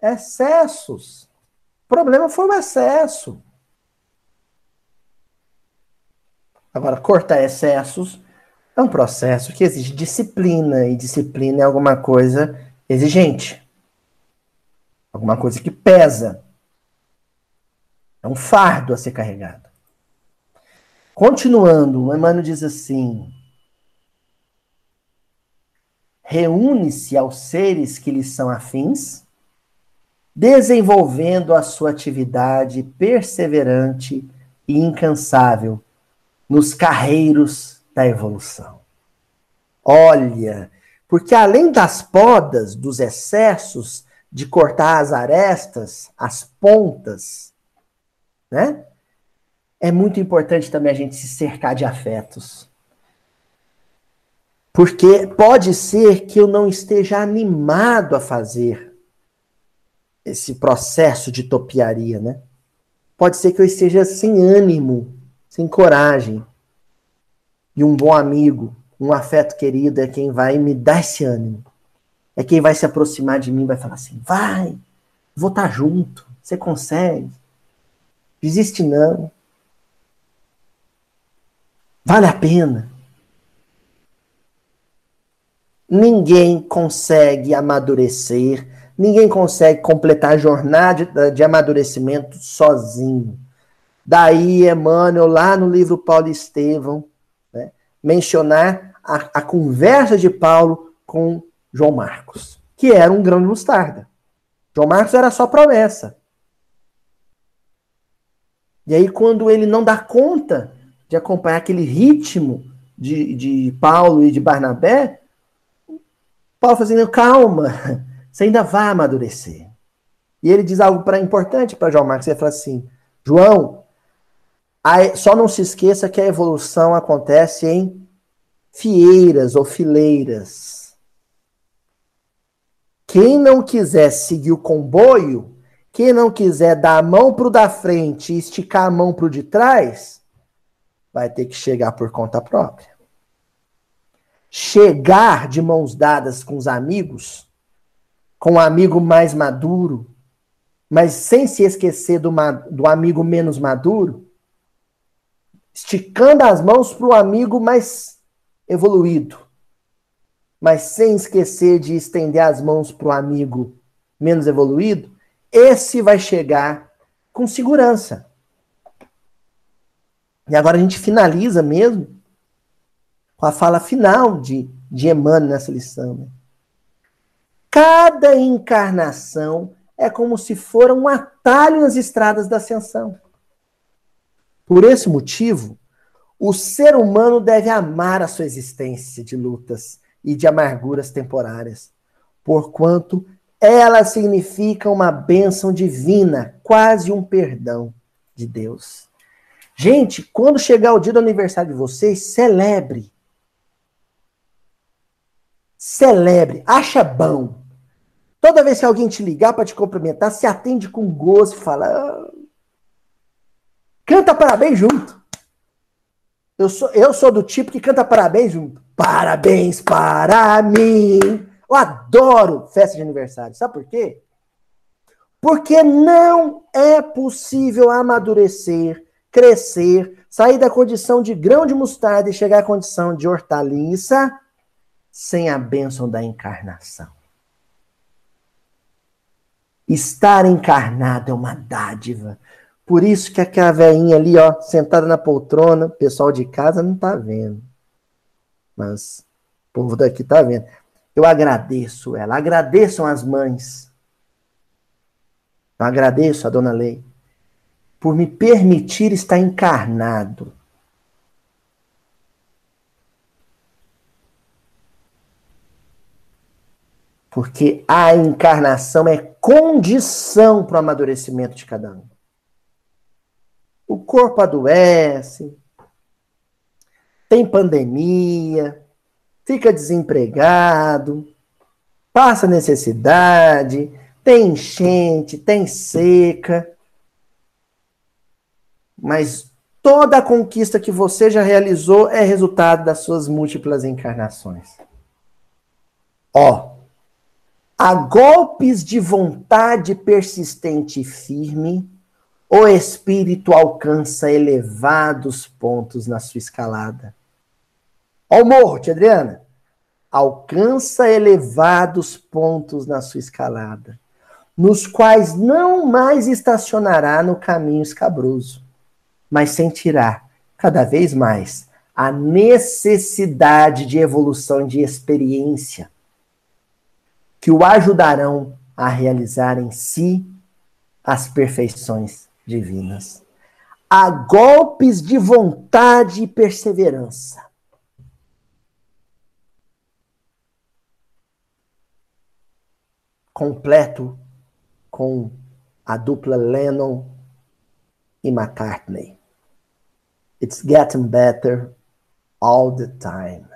excessos. O problema foi o excesso. Agora, cortar excessos é um processo que exige disciplina, e disciplina é alguma coisa exigente. Alguma coisa que pesa. É um fardo a ser carregado. Continuando, o Emmanuel diz assim: reúne-se aos seres que lhes são afins, desenvolvendo a sua atividade perseverante e incansável nos carreiros da evolução. Olha, porque além das podas, dos excessos, de cortar as arestas, as pontas, né? É muito importante também a gente se cercar de afetos. Porque pode ser que eu não esteja animado a fazer esse processo de topiaria, né? Pode ser que eu esteja sem ânimo, sem coragem. E um bom amigo, um afeto querido é quem vai me dar esse ânimo. É quem vai se aproximar de mim, vai falar assim: vai, vou estar tá junto, você consegue. Desiste não. Vale a pena. Ninguém consegue amadurecer, ninguém consegue completar a jornada de, de amadurecimento sozinho. Daí, Emmanuel, lá no livro Paulo Estevão, né, mencionar a, a conversa de Paulo com João Marcos, que era um grão de mostarda. João Marcos era só promessa. E aí, quando ele não dá conta de acompanhar aquele ritmo de, de Paulo e de Barnabé, Paulo fazendo, calma, [LAUGHS] você ainda vai amadurecer. E ele diz algo para importante para João Marcos. Ele fala assim: João, só não se esqueça que a evolução acontece em fieiras ou fileiras. Quem não quiser seguir o comboio, quem não quiser dar a mão para o da frente e esticar a mão para o de trás, vai ter que chegar por conta própria. Chegar de mãos dadas com os amigos, com o um amigo mais maduro, mas sem se esquecer do, do amigo menos maduro, esticando as mãos para o amigo mais evoluído, mas sem esquecer de estender as mãos para o amigo menos evoluído, esse vai chegar com segurança. E agora a gente finaliza mesmo com a fala final de, de Emmanuel nessa lição. Né? Cada encarnação é como se fora um atalho nas estradas da ascensão. Por esse motivo, o ser humano deve amar a sua existência de lutas e de amarguras temporárias, porquanto ela significa uma bênção divina, quase um perdão de Deus. Gente, quando chegar o dia do aniversário de vocês, celebre. Celebre, acha bom. Toda vez que alguém te ligar para te cumprimentar, se atende com gosto, fala. Ah, canta parabéns junto. Eu sou, eu sou do tipo que canta parabéns junto. Parabéns para mim. Eu adoro festa de aniversário. Sabe por quê? Porque não é possível amadurecer crescer, sair da condição de grão de mostarda e chegar à condição de hortaliça sem a bênção da encarnação. Estar encarnado é uma dádiva. Por isso que aquela velhinha ali, ó, sentada na poltrona, o pessoal de casa não tá vendo. Mas o povo daqui tá vendo. Eu agradeço ela, agradeçam as mães. Eu agradeço a dona Lei por me permitir estar encarnado. Porque a encarnação é condição para o amadurecimento de cada um. O corpo adoece, tem pandemia, fica desempregado, passa necessidade, tem enchente, tem seca mas toda a conquista que você já realizou é resultado das suas múltiplas encarnações. Ó, a golpes de vontade persistente e firme, o espírito alcança elevados pontos na sua escalada. Ó o morro, tia Adriana. Alcança elevados pontos na sua escalada, nos quais não mais estacionará no caminho escabroso mas sentirá cada vez mais a necessidade de evolução de experiência que o ajudarão a realizar em si as perfeições divinas. A golpes de vontade e perseverança. Completo com a dupla Lennon e McCartney. It's getting better all the time.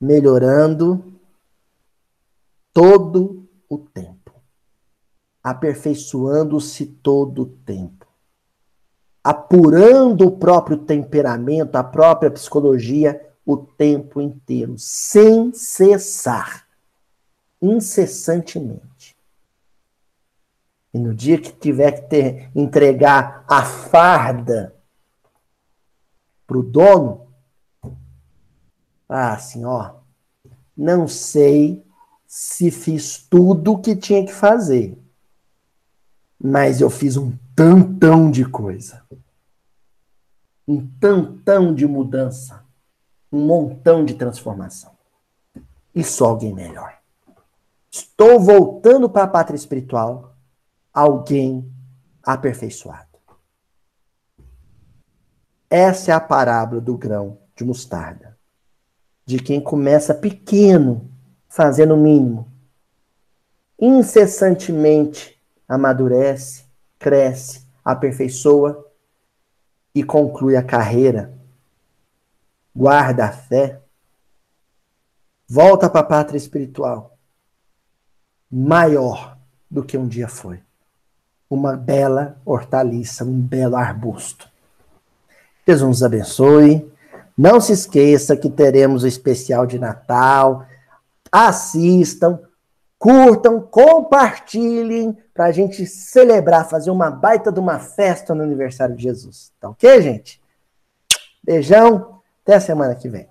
Melhorando todo o tempo. aperfeiçoando-se todo o tempo, apurando o próprio temperamento, a própria psicologia o tempo inteiro, sem cessar, incessantemente. E no dia que tiver que ter, entregar a farda para o dono, ah, assim, ó, não sei se fiz tudo o que tinha que fazer, mas eu fiz um tantão de coisa. Um tantão de mudança. Um montão de transformação. E só alguém melhor. Estou voltando para a pátria espiritual, alguém aperfeiçoado. Essa é a parábola do grão de mostarda. De quem começa pequeno, fazendo o mínimo. Incessantemente amadurece, cresce, aperfeiçoa e conclui a carreira. Guarda a fé. Volta para a pátria espiritual. Maior do que um dia foi. Uma bela hortaliça, um belo arbusto. Deus nos abençoe. Não se esqueça que teremos o especial de Natal. Assistam, curtam, compartilhem para a gente celebrar, fazer uma baita de uma festa no aniversário de Jesus. Tá ok, gente? Beijão, até a semana que vem.